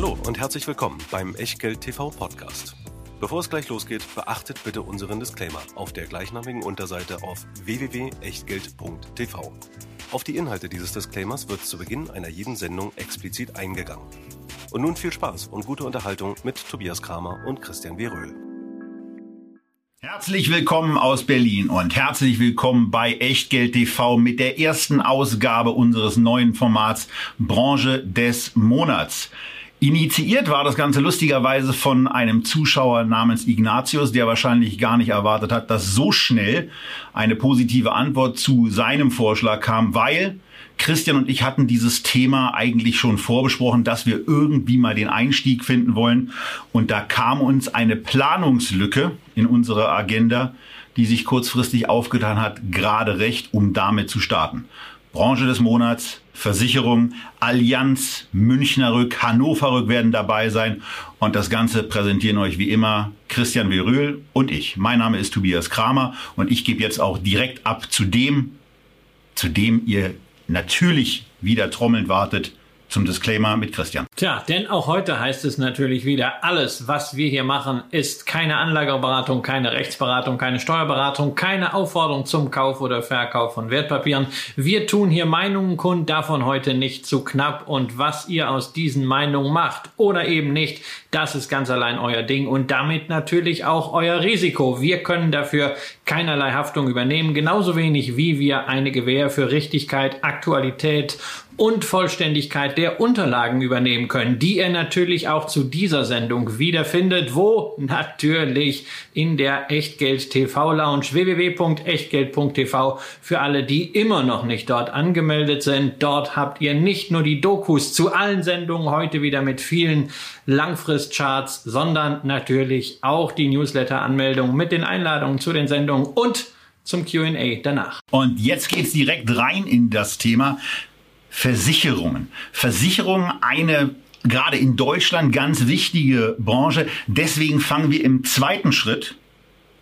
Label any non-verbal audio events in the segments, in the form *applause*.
Hallo und herzlich willkommen beim Echtgeld TV Podcast. Bevor es gleich losgeht, beachtet bitte unseren Disclaimer auf der gleichnamigen Unterseite auf www.echtgeld.tv. Auf die Inhalte dieses Disclaimers wird zu Beginn einer jeden Sendung explizit eingegangen. Und nun viel Spaß und gute Unterhaltung mit Tobias Kramer und Christian W. Röhl. Herzlich willkommen aus Berlin und herzlich willkommen bei Echtgeld TV mit der ersten Ausgabe unseres neuen Formats Branche des Monats. Initiiert war das Ganze lustigerweise von einem Zuschauer namens Ignatius, der wahrscheinlich gar nicht erwartet hat, dass so schnell eine positive Antwort zu seinem Vorschlag kam, weil Christian und ich hatten dieses Thema eigentlich schon vorbesprochen, dass wir irgendwie mal den Einstieg finden wollen. Und da kam uns eine Planungslücke in unserer Agenda, die sich kurzfristig aufgetan hat, gerade recht, um damit zu starten. Branche des Monats, Versicherung, Allianz, Münchner Rück, Hannover Rück werden dabei sein. Und das Ganze präsentieren euch wie immer Christian Veröhl und ich. Mein Name ist Tobias Kramer und ich gebe jetzt auch direkt ab zu dem, zu dem ihr natürlich wieder trommelnd wartet, zum Disclaimer mit Christian. Tja, denn auch heute heißt es natürlich wieder, alles, was wir hier machen, ist keine Anlageberatung, keine Rechtsberatung, keine Steuerberatung, keine Aufforderung zum Kauf oder Verkauf von Wertpapieren. Wir tun hier Meinungen kund, davon heute nicht zu knapp. Und was ihr aus diesen Meinungen macht oder eben nicht, das ist ganz allein euer Ding und damit natürlich auch euer Risiko. Wir können dafür keinerlei Haftung übernehmen, genauso wenig wie wir eine Gewähr für Richtigkeit, Aktualität und Vollständigkeit der Unterlagen übernehmen können, die ihr natürlich auch zu dieser Sendung wiederfindet, wo natürlich in der Echtgeld TV Lounge www.echtgeld.tv für alle, die immer noch nicht dort angemeldet sind. Dort habt ihr nicht nur die Dokus zu allen Sendungen heute wieder mit vielen Langfristcharts, sondern natürlich auch die Newsletter-Anmeldung mit den Einladungen zu den Sendungen und zum QA danach. Und jetzt geht's direkt rein in das Thema. Versicherungen. Versicherungen eine gerade in Deutschland ganz wichtige Branche. Deswegen fangen wir im zweiten Schritt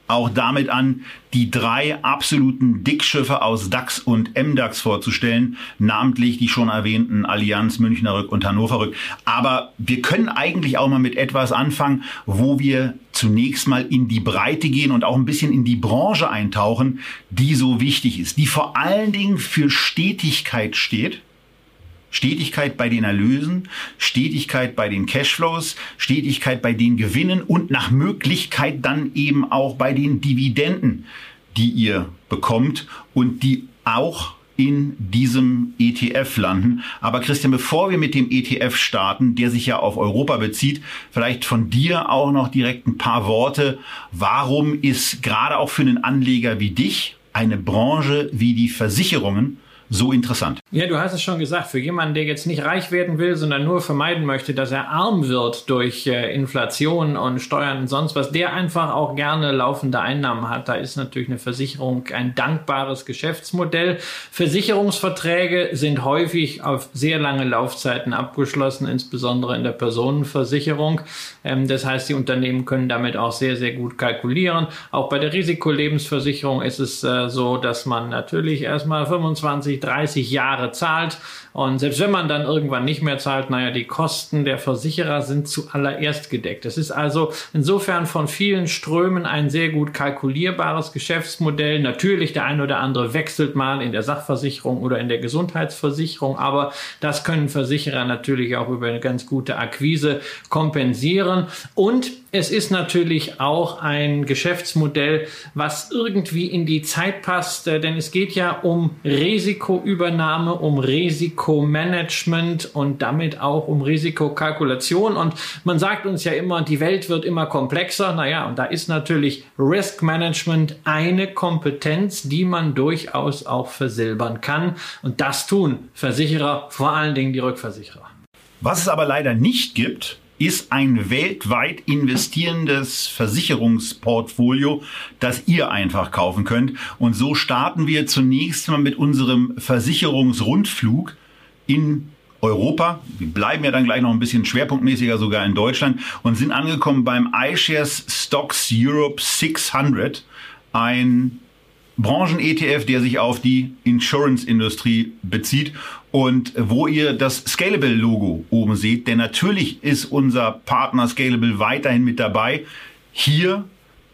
auch damit an, die drei absoluten Dickschiffe aus DAX und MDAX vorzustellen, namentlich die schon erwähnten Allianz, Münchner Rück und Hannover Rück. Aber wir können eigentlich auch mal mit etwas anfangen, wo wir zunächst mal in die Breite gehen und auch ein bisschen in die Branche eintauchen, die so wichtig ist, die vor allen Dingen für Stetigkeit steht Stetigkeit bei den Erlösen, Stetigkeit bei den Cashflows, Stetigkeit bei den Gewinnen und nach Möglichkeit dann eben auch bei den Dividenden, die ihr bekommt und die auch in diesem ETF landen. Aber Christian, bevor wir mit dem ETF starten, der sich ja auf Europa bezieht, vielleicht von dir auch noch direkt ein paar Worte. Warum ist gerade auch für einen Anleger wie dich eine Branche wie die Versicherungen so interessant. Ja, du hast es schon gesagt, für jemanden, der jetzt nicht reich werden will, sondern nur vermeiden möchte, dass er arm wird durch äh, Inflation und Steuern und sonst was, der einfach auch gerne laufende Einnahmen hat. Da ist natürlich eine Versicherung ein dankbares Geschäftsmodell. Versicherungsverträge sind häufig auf sehr lange Laufzeiten abgeschlossen, insbesondere in der Personenversicherung. Ähm, das heißt, die Unternehmen können damit auch sehr, sehr gut kalkulieren. Auch bei der Risikolebensversicherung ist es äh, so, dass man natürlich erstmal 25 20, 30 Jahre zahlt. Und selbst wenn man dann irgendwann nicht mehr zahlt, naja, die Kosten der Versicherer sind zuallererst gedeckt. Das ist also insofern von vielen Strömen ein sehr gut kalkulierbares Geschäftsmodell. Natürlich, der eine oder andere wechselt mal in der Sachversicherung oder in der Gesundheitsversicherung, aber das können Versicherer natürlich auch über eine ganz gute Akquise kompensieren. Und es ist natürlich auch ein Geschäftsmodell, was irgendwie in die Zeit passt, äh, denn es geht ja um Risikoübernahme, um Risikomanagement und damit auch um Risikokalkulation. Und man sagt uns ja immer, die Welt wird immer komplexer. Naja, und da ist natürlich Risk Management eine Kompetenz, die man durchaus auch versilbern kann. Und das tun Versicherer, vor allen Dingen die Rückversicherer. Was es aber leider nicht gibt, ist ein weltweit investierendes Versicherungsportfolio, das ihr einfach kaufen könnt. Und so starten wir zunächst mal mit unserem Versicherungsrundflug in Europa. Wir bleiben ja dann gleich noch ein bisschen schwerpunktmäßiger sogar in Deutschland und sind angekommen beim iShares Stocks Europe 600, ein Branchen-ETF, der sich auf die Insurance-Industrie bezieht und wo ihr das Scalable-Logo oben seht. Denn natürlich ist unser Partner Scalable weiterhin mit dabei. Hier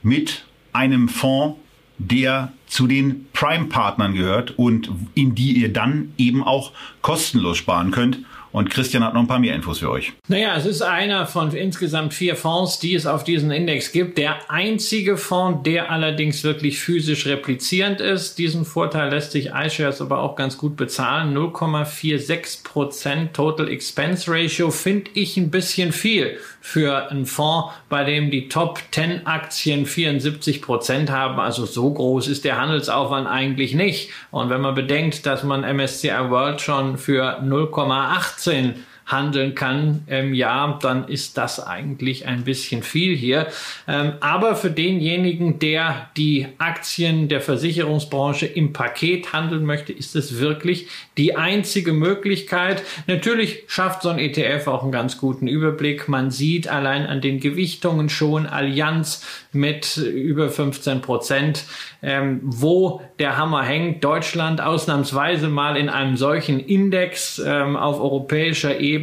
mit einem Fonds, der zu den Prime-Partnern gehört und in die ihr dann eben auch kostenlos sparen könnt. Und Christian hat noch ein paar mehr Infos für euch. Naja, es ist einer von insgesamt vier Fonds, die es auf diesen Index gibt. Der einzige Fonds, der allerdings wirklich physisch replizierend ist. Diesen Vorteil lässt sich iShares aber auch ganz gut bezahlen. 0,46 Prozent Total Expense Ratio finde ich ein bisschen viel für einen Fonds, bei dem die Top 10 Aktien 74 Prozent haben. Also so groß ist der Handelsaufwand eigentlich nicht. Und wenn man bedenkt, dass man MSCI World schon für 0,18 handeln kann im Jahr, dann ist das eigentlich ein bisschen viel hier. Ähm, aber für denjenigen, der die Aktien der Versicherungsbranche im Paket handeln möchte, ist es wirklich die einzige Möglichkeit. Natürlich schafft so ein ETF auch einen ganz guten Überblick. Man sieht allein an den Gewichtungen schon Allianz mit über 15 Prozent, ähm, wo der Hammer hängt. Deutschland ausnahmsweise mal in einem solchen Index ähm, auf europäischer Ebene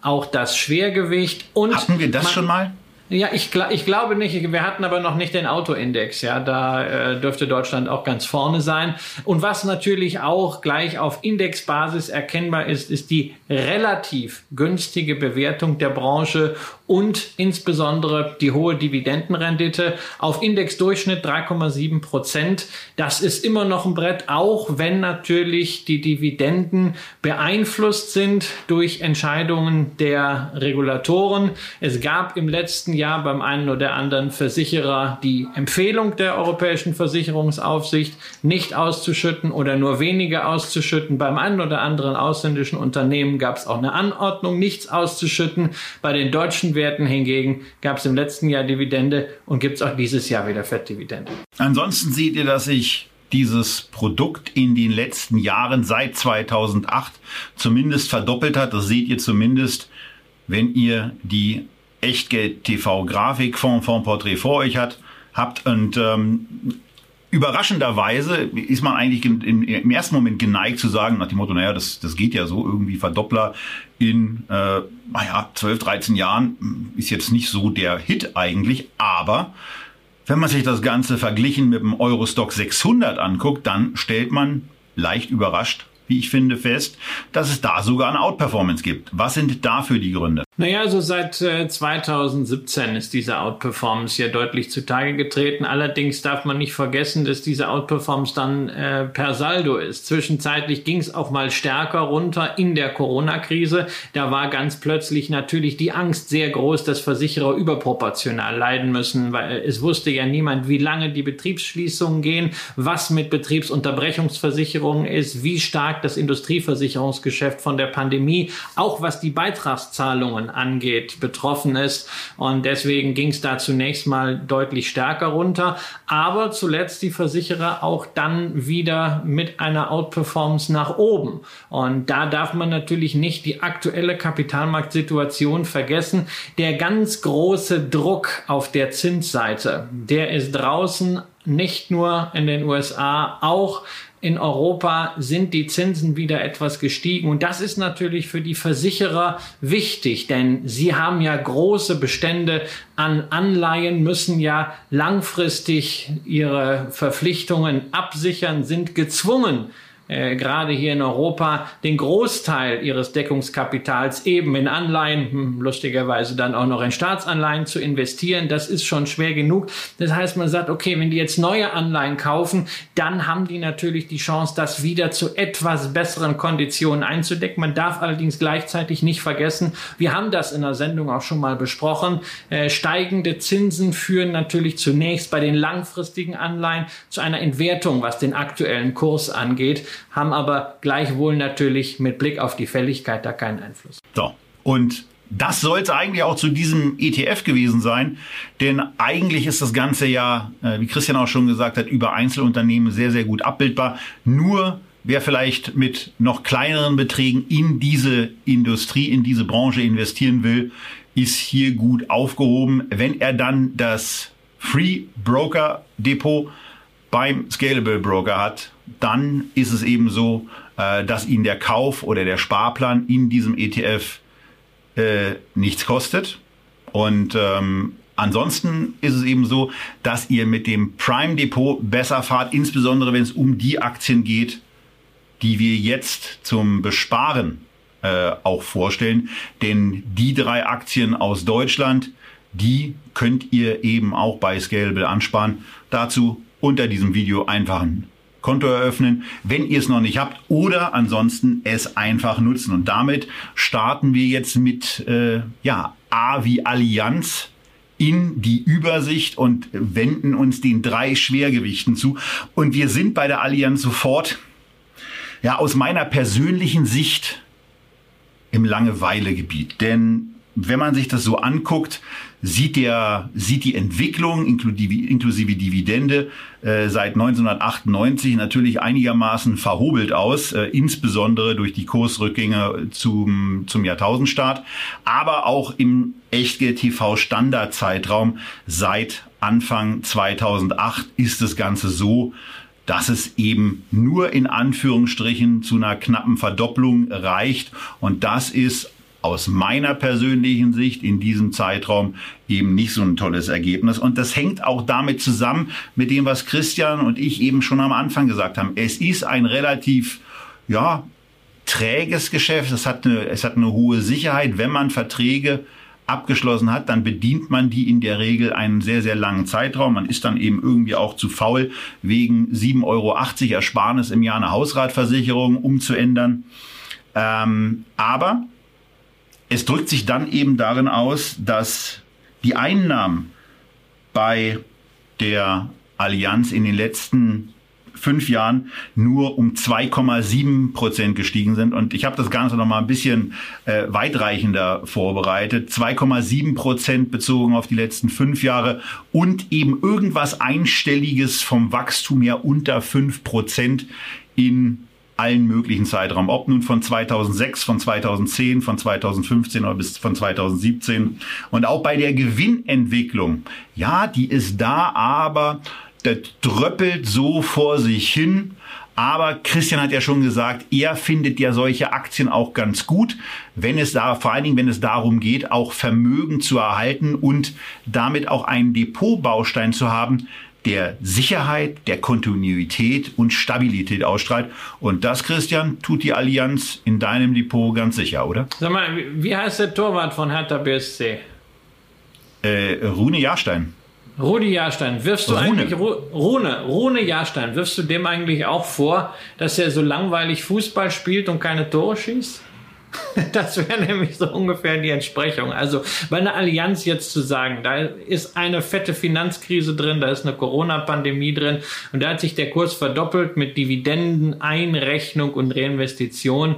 auch das Schwergewicht. Und Hatten wir das schon mal? Ja, ich, ich glaube nicht. Wir hatten aber noch nicht den Autoindex. Ja, da äh, dürfte Deutschland auch ganz vorne sein. Und was natürlich auch gleich auf Indexbasis erkennbar ist, ist die relativ günstige Bewertung der Branche und insbesondere die hohe Dividendenrendite auf Indexdurchschnitt 3,7 Prozent. Das ist immer noch ein Brett, auch wenn natürlich die Dividenden beeinflusst sind durch Entscheidungen der Regulatoren. Es gab im letzten Jahr beim einen oder anderen Versicherer die Empfehlung der Europäischen Versicherungsaufsicht, nicht auszuschütten oder nur wenige auszuschütten. Beim einen oder anderen ausländischen Unternehmen gab es auch eine Anordnung, nichts auszuschütten. Bei den deutschen Werten hingegen gab es im letzten Jahr Dividende und gibt es auch dieses Jahr wieder Fettdividende. Ansonsten seht ihr, dass sich dieses Produkt in den letzten Jahren seit 2008 zumindest verdoppelt hat. Das seht ihr zumindest, wenn ihr die Echtgeld TV Grafik vom, vom Porträt vor euch hat, habt und ähm, überraschenderweise ist man eigentlich im, im, ersten Moment geneigt zu sagen, nach dem Motto, naja, das, das geht ja so, irgendwie Verdoppler in, äh, naja, 12, 13 Jahren ist jetzt nicht so der Hit eigentlich, aber wenn man sich das Ganze verglichen mit dem Eurostock 600 anguckt, dann stellt man leicht überrascht wie ich finde, fest, dass es da sogar eine Outperformance gibt. Was sind dafür die Gründe? Naja, also seit äh, 2017 ist diese Outperformance ja deutlich zutage getreten. Allerdings darf man nicht vergessen, dass diese Outperformance dann äh, per Saldo ist. Zwischenzeitlich ging es auch mal stärker runter in der Corona-Krise. Da war ganz plötzlich natürlich die Angst sehr groß, dass Versicherer überproportional leiden müssen, weil es wusste ja niemand, wie lange die Betriebsschließungen gehen, was mit Betriebsunterbrechungsversicherungen ist, wie stark das Industrieversicherungsgeschäft von der Pandemie, auch was die Beitragszahlungen Versicherungen angeht, betroffen ist. Und deswegen ging es da zunächst mal deutlich stärker runter. Aber zuletzt die Versicherer auch dann wieder mit einer Outperformance nach oben. Und da darf man natürlich nicht die aktuelle Kapitalmarktsituation vergessen. Der ganz große Druck auf der Zinsseite, der ist draußen nicht nur in den USA, auch in Europa sind die Zinsen wieder etwas gestiegen. Und das ist natürlich für die Versicherer wichtig, denn sie haben ja große Bestände an Anleihen, müssen ja langfristig ihre Verpflichtungen absichern, sind gezwungen, äh, gerade hier in Europa den Großteil ihres Deckungskapitals eben in Anleihen, hm, lustigerweise dann auch noch in Staatsanleihen zu investieren. Das ist schon schwer genug. Das heißt, man sagt, okay, wenn die jetzt neue Anleihen kaufen, dann haben die natürlich die Chance, das wieder zu etwas besseren Konditionen einzudecken. Man darf allerdings gleichzeitig nicht vergessen, wir haben das in der Sendung auch schon mal besprochen, äh, steigende Zinsen führen natürlich zunächst bei den langfristigen Anleihen zu einer Entwertung, was den aktuellen Kurs angeht haben aber gleichwohl natürlich mit Blick auf die Fälligkeit da keinen Einfluss. So, und das soll es eigentlich auch zu diesem ETF gewesen sein, denn eigentlich ist das Ganze ja, äh, wie Christian auch schon gesagt hat, über Einzelunternehmen sehr, sehr gut abbildbar. Nur wer vielleicht mit noch kleineren Beträgen in diese Industrie, in diese Branche investieren will, ist hier gut aufgehoben. Wenn er dann das Free Broker Depot beim Scalable Broker hat, dann ist es eben so, äh, dass Ihnen der Kauf oder der Sparplan in diesem ETF äh, nichts kostet. Und ähm, ansonsten ist es eben so, dass ihr mit dem Prime Depot besser fahrt, insbesondere wenn es um die Aktien geht, die wir jetzt zum Besparen äh, auch vorstellen. Denn die drei Aktien aus Deutschland, die könnt ihr eben auch bei Scalable ansparen. Dazu unter diesem Video einfach ein Konto eröffnen, wenn ihr es noch nicht habt, oder ansonsten es einfach nutzen. Und damit starten wir jetzt mit äh, ja, A wie Allianz in die Übersicht und wenden uns den drei Schwergewichten zu. Und wir sind bei der Allianz sofort, ja, aus meiner persönlichen Sicht im Langeweilegebiet. Denn wenn man sich das so anguckt, sieht der sieht die Entwicklung inklusive, inklusive Dividende äh, seit 1998 natürlich einigermaßen verhobelt aus, äh, insbesondere durch die Kursrückgänge zum zum Jahrtausendstart, aber auch im Echtgeld TV Standardzeitraum seit Anfang 2008 ist das Ganze so, dass es eben nur in Anführungsstrichen zu einer knappen Verdopplung reicht. Und das ist aus meiner persönlichen Sicht in diesem Zeitraum eben nicht so ein tolles Ergebnis. Und das hängt auch damit zusammen mit dem, was Christian und ich eben schon am Anfang gesagt haben. Es ist ein relativ, ja, träges Geschäft. Es hat eine, es hat eine hohe Sicherheit, wenn man Verträge abgeschlossen hat, dann bedient man die in der Regel einen sehr, sehr langen Zeitraum. Man ist dann eben irgendwie auch zu faul, wegen 7,80 Euro Ersparnis im Jahr eine Hausratversicherung umzuändern. Ähm, aber es drückt sich dann eben darin aus, dass die Einnahmen bei der Allianz in den letzten fünf Jahren nur um 2,7 Prozent gestiegen sind. Und ich habe das Ganze noch mal ein bisschen äh, weitreichender vorbereitet. 2,7 Prozent bezogen auf die letzten fünf Jahre und eben irgendwas Einstelliges vom Wachstum her unter fünf Prozent in allen möglichen Zeitraum, ob nun von 2006, von 2010, von 2015 oder bis von 2017. Und auch bei der Gewinnentwicklung, ja, die ist da, aber das dröppelt so vor sich hin. Aber Christian hat ja schon gesagt, er findet ja solche Aktien auch ganz gut, wenn es da, vor allen Dingen, wenn es darum geht, auch Vermögen zu erhalten und damit auch einen Depotbaustein zu haben, der Sicherheit, der Kontinuität und Stabilität ausstrahlt. Und das, Christian, tut die Allianz in deinem Depot ganz sicher, oder? Sag mal, wie heißt der Torwart von Hertha BSC? Äh, Rune Jahrstein. Rudi Jahrstein, wirfst du Rune. eigentlich Rune, Rune Jahrstein, wirfst du dem eigentlich auch vor, dass er so langweilig Fußball spielt und keine Tore schießt? *laughs* Das wäre nämlich so ungefähr die Entsprechung. Also bei einer Allianz jetzt zu sagen, da ist eine fette Finanzkrise drin, da ist eine Corona-Pandemie drin und da hat sich der Kurs verdoppelt mit Dividenden, Einrechnung und Reinvestition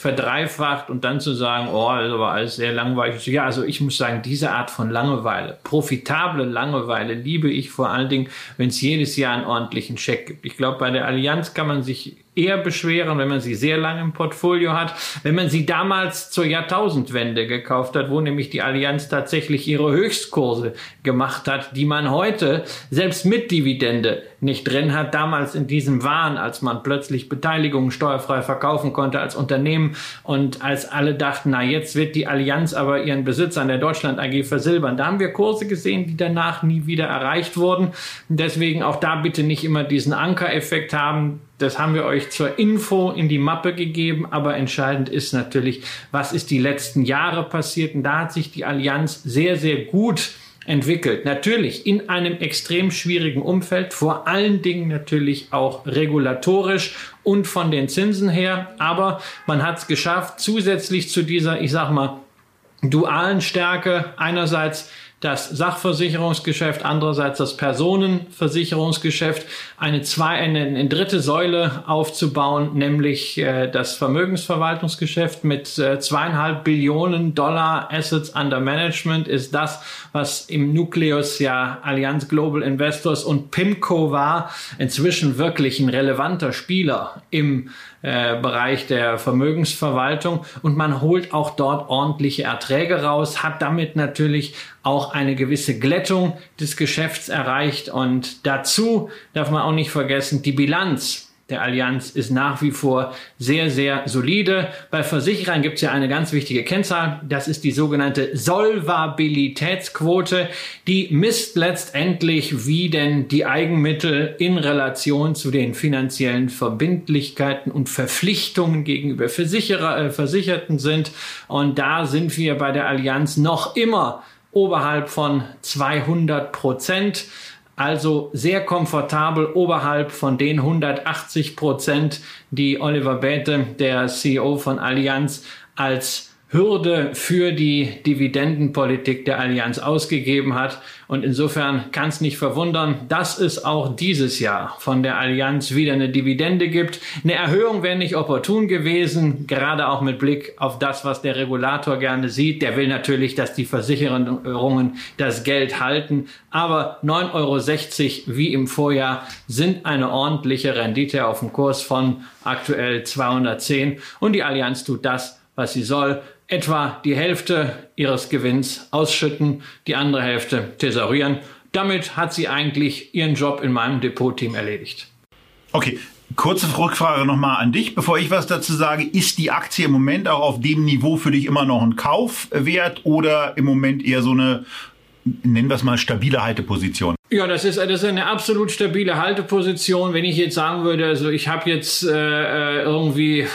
verdreifacht und dann zu sagen, oh, das war alles sehr langweilig. Ja, also ich muss sagen, diese Art von Langeweile, profitable Langeweile, liebe ich vor allen Dingen, wenn es jedes Jahr einen ordentlichen Scheck gibt. Ich glaube, bei der Allianz kann man sich eher beschweren, wenn man sie sehr lange im Portfolio hat. Wenn man sie damals zur Jahrtausendwende gekauft hat, wo nämlich die Allianz tatsächlich ihre Höchstkurse gemacht hat, die man heute selbst mit Dividende nicht drin hat. Damals in diesem Wahn, als man plötzlich Beteiligungen steuerfrei verkaufen konnte als Unternehmen und als alle dachten, na jetzt wird die Allianz aber ihren Besitz an der Deutschland AG versilbern. Da haben wir Kurse gesehen, die danach nie wieder erreicht wurden. Deswegen auch da bitte nicht immer diesen Ankereffekt haben das haben wir euch zur Info in die Mappe gegeben, aber entscheidend ist natürlich, was ist die letzten Jahre passiert. Und da hat sich die Allianz sehr, sehr gut entwickelt. Natürlich in einem extrem schwierigen Umfeld, vor allen Dingen natürlich auch regulatorisch und von den Zinsen her. Aber man hat es geschafft, zusätzlich zu dieser, ich sag mal, dualen Stärke einerseits das Sachversicherungsgeschäft, andererseits das Personenversicherungsgeschäft, eine, zwei, eine, eine dritte Säule aufzubauen, nämlich äh, das Vermögensverwaltungsgeschäft mit äh, zweieinhalb Billionen Dollar Assets under Management ist das, was im Nukleus ja Allianz Global Investors und PIMCO war, inzwischen wirklich ein relevanter Spieler im äh, Bereich der Vermögensverwaltung und man holt auch dort ordentliche Erträge raus, hat damit natürlich auch auch eine gewisse Glättung des Geschäfts erreicht. Und dazu darf man auch nicht vergessen, die Bilanz der Allianz ist nach wie vor sehr, sehr solide. Bei Versicherern gibt es ja eine ganz wichtige Kennzahl. Das ist die sogenannte Solvabilitätsquote. Die misst letztendlich, wie denn die Eigenmittel in Relation zu den finanziellen Verbindlichkeiten und Verpflichtungen gegenüber Versicherer, äh, Versicherten sind. Und da sind wir bei der Allianz noch immer oberhalb von 200 Prozent also sehr komfortabel oberhalb von den 180 Prozent, die Oliver Bäte, der CEO von Allianz, als Hürde für die Dividendenpolitik der Allianz ausgegeben hat. Und insofern kann es nicht verwundern, dass es auch dieses Jahr von der Allianz wieder eine Dividende gibt. Eine Erhöhung wäre nicht opportun gewesen, gerade auch mit Blick auf das, was der Regulator gerne sieht. Der will natürlich, dass die Versicherungen das Geld halten. Aber 9,60 Euro wie im Vorjahr sind eine ordentliche Rendite auf dem Kurs von aktuell 210. Und die Allianz tut das, was sie soll etwa die Hälfte ihres Gewinns ausschütten, die andere Hälfte thesaurieren. Damit hat sie eigentlich ihren Job in meinem Depotteam erledigt. Okay, kurze Rückfrage nochmal an dich, bevor ich was dazu sage. Ist die Aktie im Moment auch auf dem Niveau für dich immer noch ein Kaufwert oder im Moment eher so eine, nennen wir es mal, stabile Halteposition? Ja, das ist, das ist eine absolut stabile Halteposition. Wenn ich jetzt sagen würde, also ich habe jetzt äh, äh irgendwie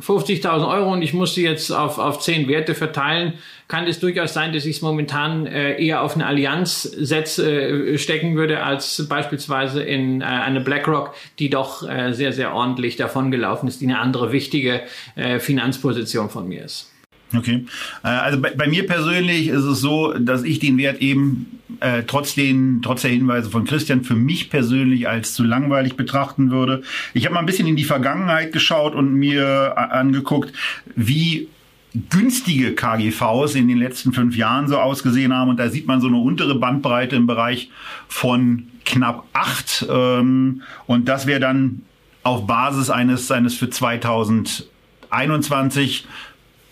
50.000 Euro und ich muss sie jetzt auf, auf 10 Werte verteilen, kann es durchaus sein, dass ich es momentan äh, eher auf eine Allianz setze, äh, stecken würde, als beispielsweise in äh, eine BlackRock, die doch äh, sehr, sehr ordentlich davongelaufen ist, die eine andere wichtige äh, Finanzposition von mir ist. Okay. Äh, also bei, bei, mir persönlich ist es so, dass ich den Wert eben äh, trotz, den, trotz der Hinweise von Christian für mich persönlich als zu langweilig betrachten würde. Ich habe mal ein bisschen in die Vergangenheit geschaut und mir äh, angeguckt, wie günstige KGVs in den letzten fünf Jahren so ausgesehen haben. Und da sieht man so eine untere Bandbreite im Bereich von knapp acht. Ähm, und das wäre dann auf Basis eines, eines für 2021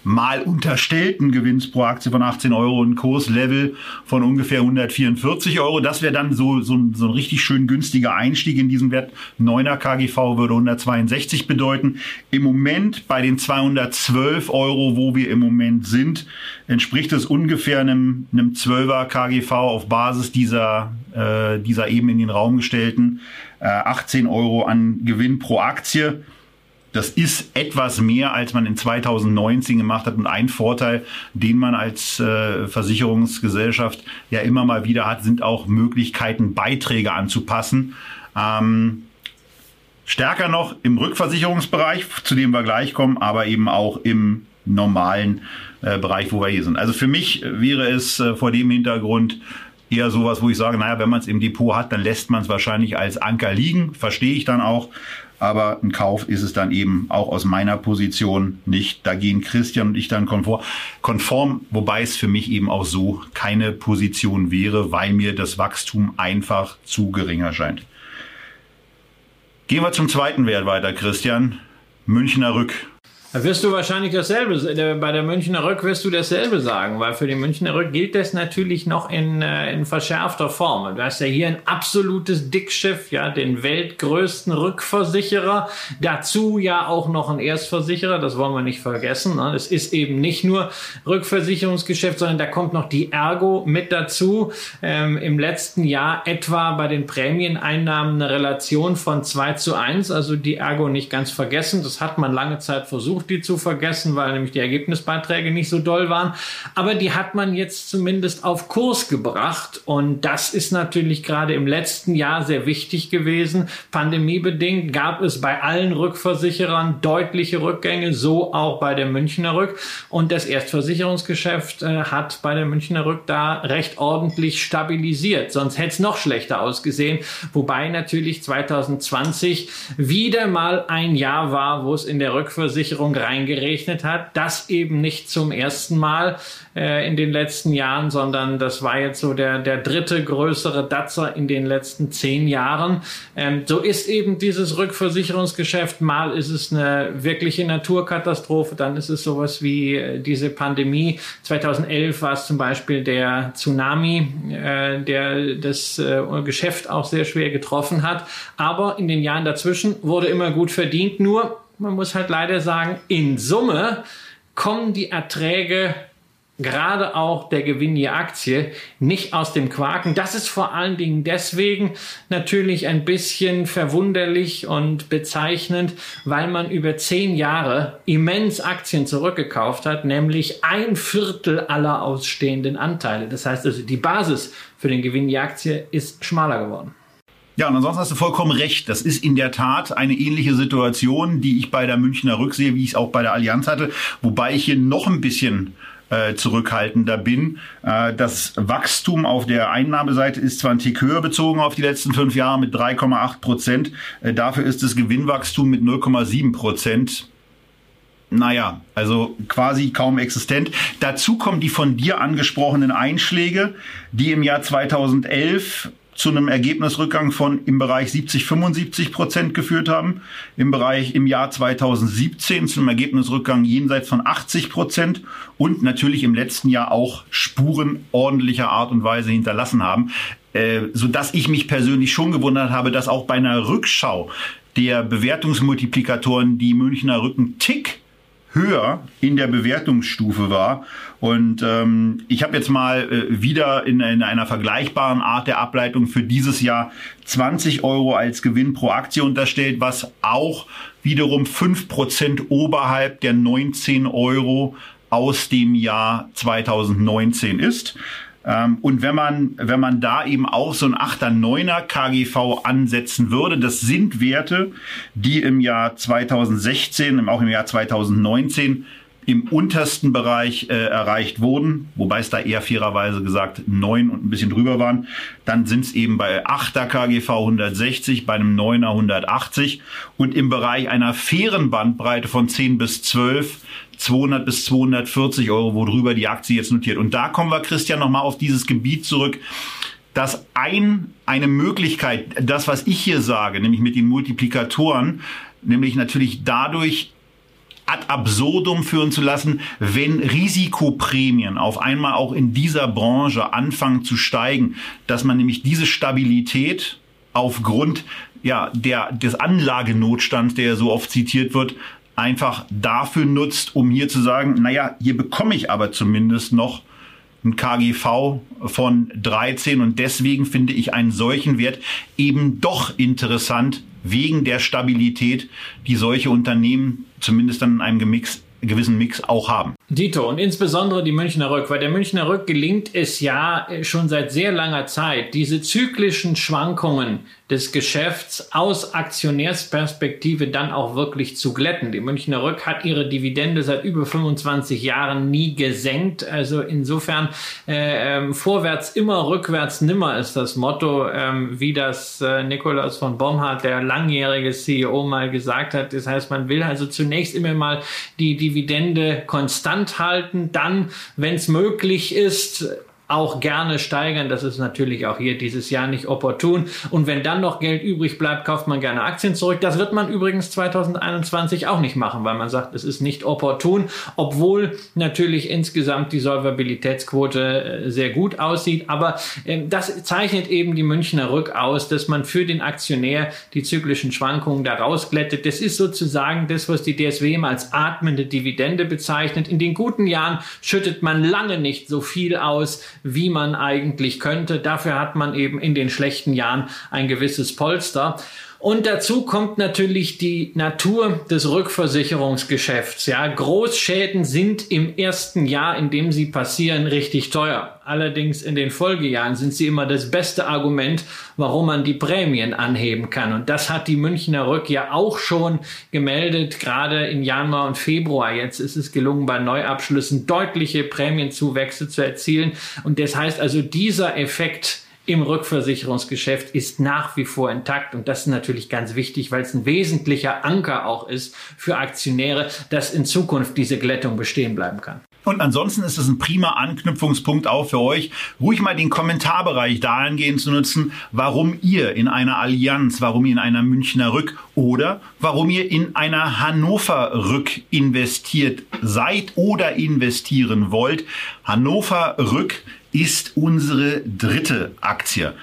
mal unterstellten Gewinns pro Aktie von 18 Euro und Kurslevel von ungefähr 144 Euro. Das wäre dann so, so, so ein richtig schön günstiger Einstieg in diesem Wert. 9er KGV würde 162 bedeuten. Im Moment bei den 212 Euro, wo wir im Moment sind, entspricht es ungefähr einem, einem 12er KGV auf Basis dieser, äh, dieser eben in den Raum gestellten äh, 18 Euro an Gewinn pro Aktie. Das ist etwas mehr, als man in 2019 gemacht hat. Und ein Vorteil, den man als äh, Versicherungsgesellschaft ja immer mal wieder hat, sind auch Möglichkeiten, Beiträge anzupassen. Ähm, stärker noch im Rückversicherungsbereich, zu dem wir gleich kommen, aber eben auch im normalen äh, Bereich, wo wir hier sind. Also für mich wäre es äh, vor dem Hintergrund eher sowas, wo ich sage, naja, wenn man es im Depot hat, dann lässt man es wahrscheinlich als Anker liegen. Verstehe ich dann auch aber ein Kauf ist es dann eben auch aus meiner Position nicht. Da gehen Christian und ich dann konform, konform, wobei es für mich eben auch so keine Position wäre, weil mir das Wachstum einfach zu gering erscheint. Gehen wir zum zweiten Wert weiter, Christian. Münchner Rück. Da wirst du wahrscheinlich dasselbe, bei der Münchner Rück wirst du dasselbe sagen, weil für die Münchner Rück gilt das natürlich noch in, äh, in verschärfter Form. Du hast ja hier ein absolutes Dickschiff, ja, den weltgrößten Rückversicherer, dazu ja auch noch ein Erstversicherer, das wollen wir nicht vergessen. Ne? Es ist eben nicht nur Rückversicherungsgeschäft, sondern da kommt noch die Ergo mit dazu. Ähm, Im letzten Jahr etwa bei den Prämieneinnahmen eine Relation von 2 zu 1, also die Ergo nicht ganz vergessen. Das hat man lange Zeit versucht versucht, die zu vergessen, weil nämlich die Ergebnisbeiträge nicht so doll waren. Aber die hat man jetzt zumindest auf Kurs gebracht. Und das ist natürlich gerade im letzten Jahr sehr wichtig gewesen. Pandemiebedingt gab es bei allen Rückversicherern deutliche Rückgänge, so auch bei der Münchner Rück. Und das Erstversicherungsgeschäft äh, hat bei der Münchner Rück da recht ordentlich stabilisiert. Sonst hätte es noch schlechter ausgesehen. Wobei natürlich 2020 wieder mal ein Jahr war, wo es in der Rückversicherung Versicherung reingerechnet hat. Das eben nicht zum ersten Mal äh, in den letzten Jahren, sondern das war jetzt so der, der dritte größere Datzer in den letzten zehn Jahren. Ähm, so ist eben dieses Rückversicherungsgeschäft. Mal ist es eine wirkliche Naturkatastrophe, dann ist es sowas wie äh, diese Pandemie. 2011 war es zum Beispiel der Tsunami, äh, der das äh, Geschäft auch sehr schwer getroffen hat. Aber in den Jahren dazwischen wurde immer gut verdient. Nur, man muss halt leider sagen, in Summe kommen die Erträge gerade auch der Gewinn je Aktie nicht aus dem Quaken. Das ist vor allen Dingen deswegen natürlich ein bisschen verwunderlich und bezeichnend, weil man über zehn Jahre immens Aktien zurückgekauft hat, nämlich ein Viertel aller ausstehenden Anteile. Das heißt also, die Basis für den Gewinn je Aktie ist schmaler geworden. Ja, und ansonsten hast du vollkommen recht. Das ist in der Tat eine ähnliche Situation, die ich bei der Münchner Rück sehe, wie ich es auch bei der Allianz hatte. Wobei ich hier noch ein bisschen äh, zurückhaltender bin. Äh, das Wachstum auf der Einnahmeseite ist zwar ein Tick höher bezogen auf die letzten fünf Jahre mit 3,8 Prozent. Äh, dafür ist das Gewinnwachstum mit 0,7 Prozent naja, also quasi kaum existent. Dazu kommen die von dir angesprochenen Einschläge, die im Jahr 2011 zu einem Ergebnisrückgang von im Bereich 70, 75 Prozent geführt haben. Im Bereich im Jahr 2017 zu einem Ergebnisrückgang jenseits von 80 Prozent und natürlich im letzten Jahr auch Spuren ordentlicher Art und Weise hinterlassen haben, äh, so dass ich mich persönlich schon gewundert habe, dass auch bei einer Rückschau der Bewertungsmultiplikatoren die Münchner Rücken Tick höher in der Bewertungsstufe war. Und ähm, ich habe jetzt mal äh, wieder in, in einer vergleichbaren Art der Ableitung für dieses Jahr 20 Euro als Gewinn pro Aktie unterstellt, was auch wiederum 5% oberhalb der 19 Euro aus dem Jahr 2019 ist. Ähm, und wenn man, wenn man da eben auch so ein 8er, 9er KGV ansetzen würde, das sind Werte, die im Jahr 2016, auch im Jahr 2019 im untersten Bereich äh, erreicht wurden, wobei es da eher fairerweise gesagt neun und ein bisschen drüber waren, dann sind es eben bei 8er KGV 160, bei einem 9er 180 und im Bereich einer fairen Bandbreite von 10 bis 12 200 bis 240 Euro, worüber die Aktie jetzt notiert. Und da kommen wir, Christian, nochmal auf dieses Gebiet zurück, dass ein, eine Möglichkeit, das, was ich hier sage, nämlich mit den Multiplikatoren, nämlich natürlich dadurch ad absurdum führen zu lassen, wenn Risikoprämien auf einmal auch in dieser Branche anfangen zu steigen, dass man nämlich diese Stabilität aufgrund ja, der, des Anlagenotstands, der so oft zitiert wird, einfach dafür nutzt, um hier zu sagen, naja, hier bekomme ich aber zumindest noch ein KGV von 13 und deswegen finde ich einen solchen Wert eben doch interessant wegen der Stabilität, die solche Unternehmen zumindest dann in einem Gemix, gewissen Mix auch haben. Dito und insbesondere die Münchner Rück, weil der Münchner Rück gelingt es ja schon seit sehr langer Zeit, diese zyklischen Schwankungen des Geschäfts aus Aktionärsperspektive dann auch wirklich zu glätten. Die Münchner Rück hat ihre Dividende seit über 25 Jahren nie gesenkt. Also insofern äh, ähm, vorwärts immer, rückwärts nimmer ist das Motto, ähm, wie das äh, Nikolaus von Bomhardt, der langjährige CEO, mal gesagt hat. Das heißt, man will also zunächst immer mal die Dividende konstant halten, dann, wenn es möglich ist, auch gerne steigern. Das ist natürlich auch hier dieses Jahr nicht opportun. Und wenn dann noch Geld übrig bleibt, kauft man gerne Aktien zurück. Das wird man übrigens 2021 auch nicht machen, weil man sagt, es ist nicht opportun, obwohl natürlich insgesamt die Solvabilitätsquote äh, sehr gut aussieht. Aber ähm, das zeichnet eben die Münchner Rück aus, dass man für den Aktionär die zyklischen Schwankungen da rausglättet. Das ist sozusagen das, was die DSW immer als atmende Dividende bezeichnet. In den guten Jahren schüttet man lange nicht so viel aus, wie man eigentlich könnte. Dafür hat man eben in den schlechten Jahren ein gewisses Polster. Und dazu kommt natürlich die Natur des Rückversicherungsgeschäfts. Ja, Großschäden sind im ersten Jahr, in dem sie passieren, richtig teuer. Allerdings in den Folgejahren sind sie immer das beste Argument, warum man die Prämien anheben kann. Und das hat die Münchner Rück ja auch schon gemeldet, gerade im Januar und Februar. Jetzt ist es gelungen, bei Neuabschlüssen deutliche Prämienzuwächse zu erzielen. Und das heißt also, dieser Effekt im Rückversicherungsgeschäft ist nach wie vor intakt. Und das ist natürlich ganz wichtig, weil es ein wesentlicher Anker auch ist für Aktionäre, dass in Zukunft diese Glättung bestehen bleiben kann. Und ansonsten ist es ein prima Anknüpfungspunkt auch für euch, ruhig mal den Kommentarbereich dahingehend zu nutzen, warum ihr in einer Allianz, warum ihr in einer Münchner Rück oder warum ihr in einer Hannover Rück investiert seid oder investieren wollt. Hannover Rück ist unsere dritte Aktie.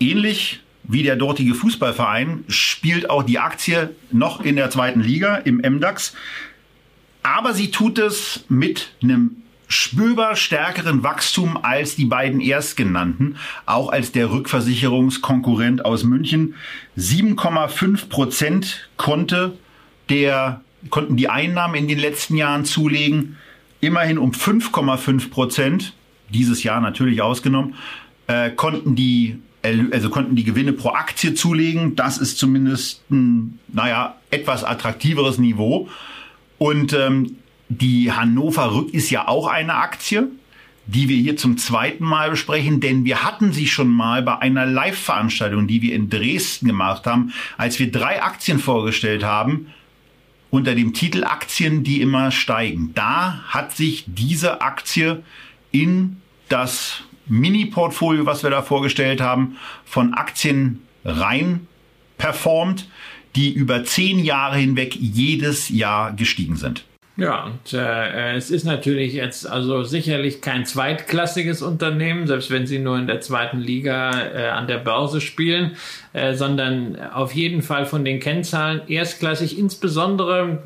Ähnlich wie der dortige Fußballverein spielt auch die Aktie noch in der zweiten Liga im MDAX. Aber sie tut es mit einem spürbar stärkeren Wachstum als die beiden erstgenannten, auch als der Rückversicherungskonkurrent aus München. 7,5 Prozent konnte der, konnten die Einnahmen in den letzten Jahren zulegen. Immerhin um 5,5 Prozent, dieses Jahr natürlich ausgenommen, äh, konnten die also konnten die Gewinne pro Aktie zulegen. Das ist zumindest ein, naja, etwas attraktiveres Niveau. Und ähm, die Hannover Rück ist ja auch eine Aktie, die wir hier zum zweiten Mal besprechen, denn wir hatten sie schon mal bei einer Live-Veranstaltung, die wir in Dresden gemacht haben, als wir drei Aktien vorgestellt haben, unter dem Titel Aktien, die immer steigen. Da hat sich diese Aktie in das Mini-Portfolio, was wir da vorgestellt haben, von Aktien rein performt die über zehn Jahre hinweg jedes Jahr gestiegen sind. Ja, und äh, es ist natürlich jetzt also sicherlich kein zweitklassiges Unternehmen, selbst wenn sie nur in der zweiten Liga äh, an der Börse spielen, äh, sondern auf jeden Fall von den Kennzahlen erstklassig, insbesondere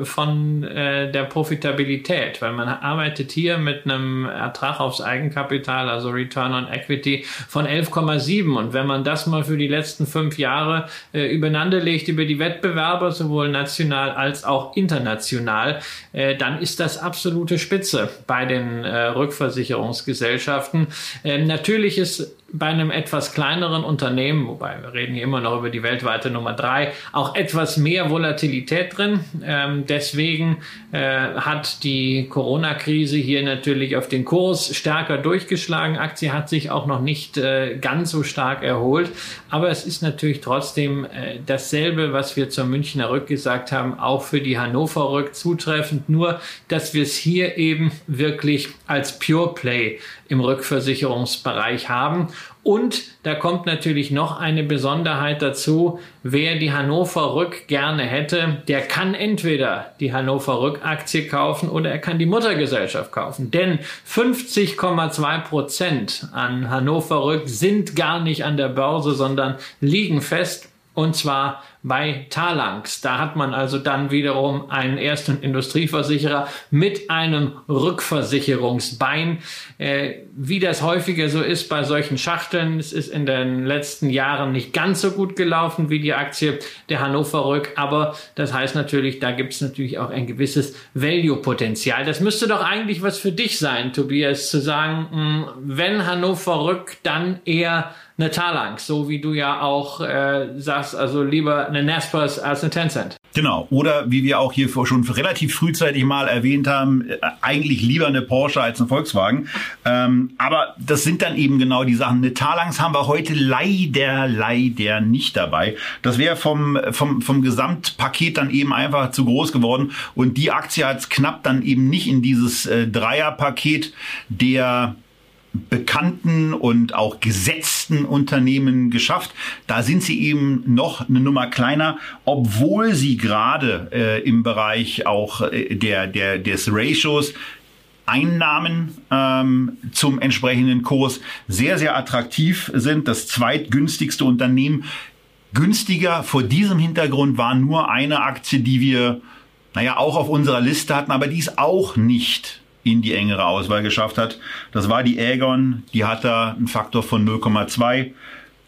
äh, von äh, der Profitabilität, weil man arbeitet hier mit einem Ertrag aufs Eigenkapital, also Return on Equity von 11,7 und wenn man das mal für die letzten fünf Jahre äh, übereinander legt über die Wettbewerber, sowohl national als auch international, Fall, äh, dann ist das absolute Spitze bei den äh, Rückversicherungsgesellschaften. Ähm, natürlich ist bei einem etwas kleineren Unternehmen, wobei wir reden hier immer noch über die weltweite Nummer drei, auch etwas mehr Volatilität drin. Ähm, deswegen äh, hat die Corona-Krise hier natürlich auf den Kurs stärker durchgeschlagen. Aktie hat sich auch noch nicht äh, ganz so stark erholt, aber es ist natürlich trotzdem äh, dasselbe, was wir zur Münchner Rück gesagt haben, auch für die Hannover Rück zutreffend, nur dass wir es hier eben wirklich als Pure Play im Rückversicherungsbereich haben. Und da kommt natürlich noch eine Besonderheit dazu. Wer die Hannover Rück gerne hätte, der kann entweder die Hannover Rück Aktie kaufen oder er kann die Muttergesellschaft kaufen. Denn 50,2 Prozent an Hannover Rück sind gar nicht an der Börse, sondern liegen fest und zwar bei Talanx. Da hat man also dann wiederum einen Erst- und Industrieversicherer mit einem Rückversicherungsbein. Äh, wie das häufiger so ist bei solchen Schachteln, es ist in den letzten Jahren nicht ganz so gut gelaufen wie die Aktie der Hannover Rück, aber das heißt natürlich, da gibt es natürlich auch ein gewisses Value-Potenzial. Das müsste doch eigentlich was für dich sein, Tobias, zu sagen, mh, hm, wenn Hannover Rück, dann eher eine Talanx, so wie du ja auch äh, sagst, also lieber eine Naspers als eine Tencent. Genau. Oder wie wir auch hier schon relativ frühzeitig mal erwähnt haben, äh, eigentlich lieber eine Porsche als ein Volkswagen. Ähm, aber das sind dann eben genau die Sachen. Eine Talanx haben wir heute leider, leider nicht dabei. Das wäre vom, vom, vom Gesamtpaket dann eben einfach zu groß geworden. Und die Aktie hat es knapp dann eben nicht in dieses äh, Dreierpaket der bekannten und auch gesetzten Unternehmen geschafft. Da sind sie eben noch eine Nummer kleiner, obwohl sie gerade äh, im Bereich auch äh, der, der, des Ratios Einnahmen ähm, zum entsprechenden Kurs sehr, sehr attraktiv sind. Das zweitgünstigste Unternehmen. Günstiger vor diesem Hintergrund war nur eine Aktie, die wir, naja, auch auf unserer Liste hatten, aber die ist auch nicht in die engere Auswahl geschafft hat. Das war die Aegon, die hat da einen Faktor von 0,2.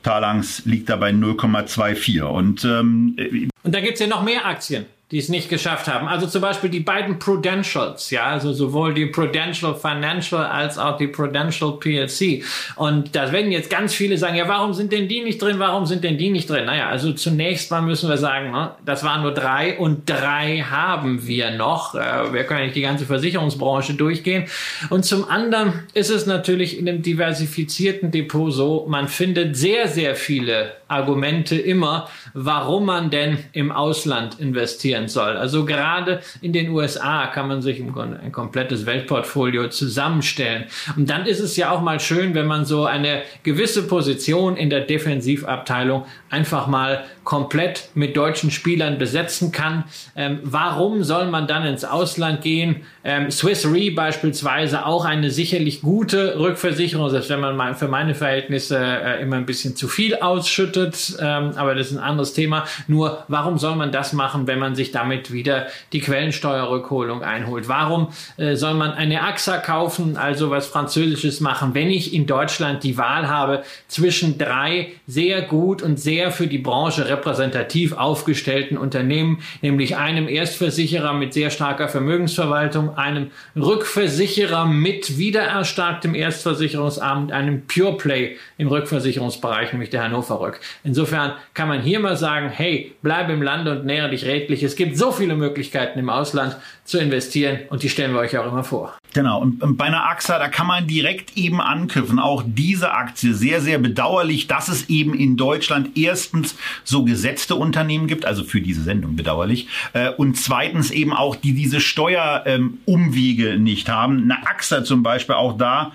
Talangs liegt da bei 0,24. Und, ähm, und da gibt's ja noch mehr Aktien die es nicht geschafft haben. Also zum Beispiel die beiden Prudentials, ja, also sowohl die Prudential Financial als auch die Prudential PLC. Und da werden jetzt ganz viele sagen, ja, warum sind denn die nicht drin? Warum sind denn die nicht drin? Naja, also zunächst mal müssen wir sagen, ne, das waren nur drei und drei haben wir noch. Äh, wir können nicht die ganze Versicherungsbranche durchgehen. Und zum anderen ist es natürlich in einem diversifizierten Depot so, man findet sehr, sehr viele Argumente immer, warum man denn im Ausland investieren soll. Also gerade in den USA kann man sich ein komplettes Weltportfolio zusammenstellen. Und dann ist es ja auch mal schön, wenn man so eine gewisse Position in der Defensivabteilung einfach mal komplett mit deutschen Spielern besetzen kann. Ähm, warum soll man dann ins Ausland gehen? Ähm, Swiss Re beispielsweise auch eine sicherlich gute Rückversicherung, selbst wenn man mal für meine Verhältnisse äh, immer ein bisschen zu viel ausschüttet, ähm, aber das ist ein anderes Thema. Nur warum soll man das machen, wenn man sich damit wieder die Quellensteuerrückholung einholt? Warum äh, soll man eine AXA kaufen, also was Französisches machen, wenn ich in Deutschland die Wahl habe zwischen drei sehr gut und sehr für die Branche repräsentativ aufgestellten Unternehmen, nämlich einem Erstversicherer mit sehr starker Vermögensverwaltung, einem Rückversicherer mit wiedererstarktem Erstversicherungsamt, einem Pure Play im Rückversicherungsbereich, nämlich der Hannover Rück. Insofern kann man hier mal sagen, hey, bleib im Land und nähere dich redlich. Es gibt so viele Möglichkeiten im Ausland zu investieren und die stellen wir euch auch immer vor. Genau, und bei einer AXA, da kann man direkt eben anknüpfen. Auch diese Aktie sehr, sehr bedauerlich, dass es eben in Deutschland erstens so gesetzte Unternehmen gibt, also für diese Sendung bedauerlich, äh, und zweitens eben auch, die diese Steuerumwege ähm, nicht haben. Eine AXA zum Beispiel auch da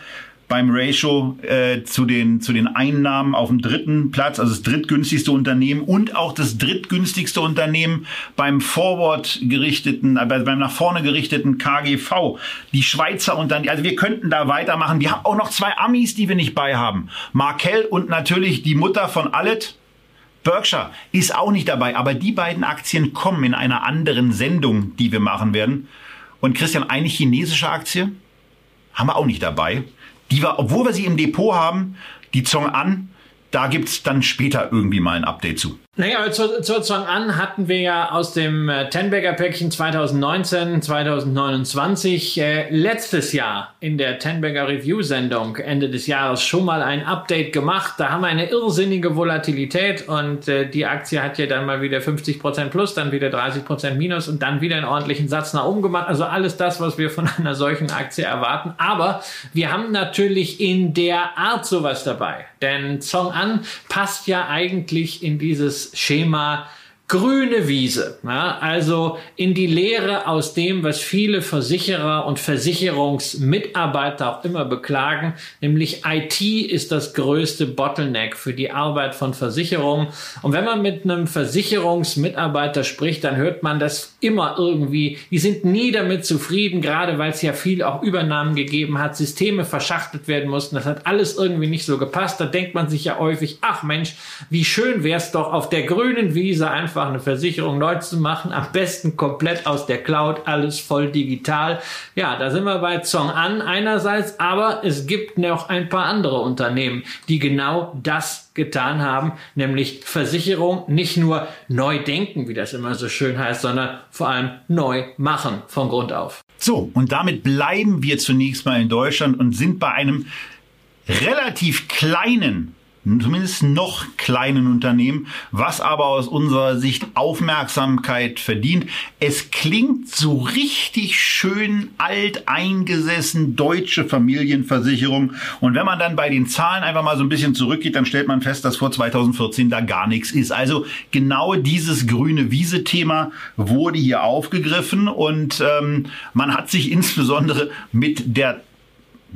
beim Ratio äh, zu, den, zu den Einnahmen auf dem dritten Platz, also das drittgünstigste Unternehmen und auch das drittgünstigste Unternehmen beim Forward gerichteten, äh, beim nach vorne gerichteten KGV. Die Schweizer Unternehmen, also wir könnten da weitermachen. Wir haben auch noch zwei Amis, die wir nicht bei haben. Markel und natürlich die Mutter von Allet. Berkshire ist auch nicht dabei, aber die beiden Aktien kommen in einer anderen Sendung, die wir machen werden. Und Christian, eine chinesische Aktie haben wir auch nicht dabei die wir, obwohl wir sie im Depot haben, die Zong an, da gibt's dann später irgendwie mal ein Update zu. Naja, zur, zur Zong An hatten wir ja aus dem äh, Tenberger Päckchen 2019, 2029 äh, letztes Jahr in der Tenberger Review Sendung Ende des Jahres schon mal ein Update gemacht. Da haben wir eine irrsinnige Volatilität und äh, die Aktie hat ja dann mal wieder 50 Prozent plus, dann wieder 30 Prozent minus und dann wieder einen ordentlichen Satz nach oben gemacht. Also alles das, was wir von *laughs* einer solchen Aktie erwarten. Aber wir haben natürlich in der Art sowas dabei. Denn Zong An passt ja eigentlich in dieses Schema grüne Wiese. Ja, also in die Lehre aus dem, was viele Versicherer und Versicherungsmitarbeiter auch immer beklagen, nämlich IT ist das größte Bottleneck für die Arbeit von Versicherungen. Und wenn man mit einem Versicherungsmitarbeiter spricht, dann hört man das immer irgendwie. Die sind nie damit zufrieden, gerade weil es ja viel auch Übernahmen gegeben hat, Systeme verschachtelt werden mussten. Das hat alles irgendwie nicht so gepasst. Da denkt man sich ja häufig, ach Mensch, wie schön wäre es doch auf der grünen Wiese einfach einfach eine Versicherung neu zu machen, am besten komplett aus der Cloud, alles voll digital. Ja, da sind wir bei Zong An einerseits, aber es gibt noch ein paar andere Unternehmen, die genau das getan haben, nämlich Versicherung nicht nur neu denken, wie das immer so schön heißt, sondern vor allem neu machen von Grund auf. So, und damit bleiben wir zunächst mal in Deutschland und sind bei einem relativ kleinen zumindest noch kleinen Unternehmen, was aber aus unserer Sicht Aufmerksamkeit verdient. Es klingt so richtig schön alt eingesessen, deutsche Familienversicherung. Und wenn man dann bei den Zahlen einfach mal so ein bisschen zurückgeht, dann stellt man fest, dass vor 2014 da gar nichts ist. Also genau dieses grüne Wiese-Thema wurde hier aufgegriffen und ähm, man hat sich insbesondere mit der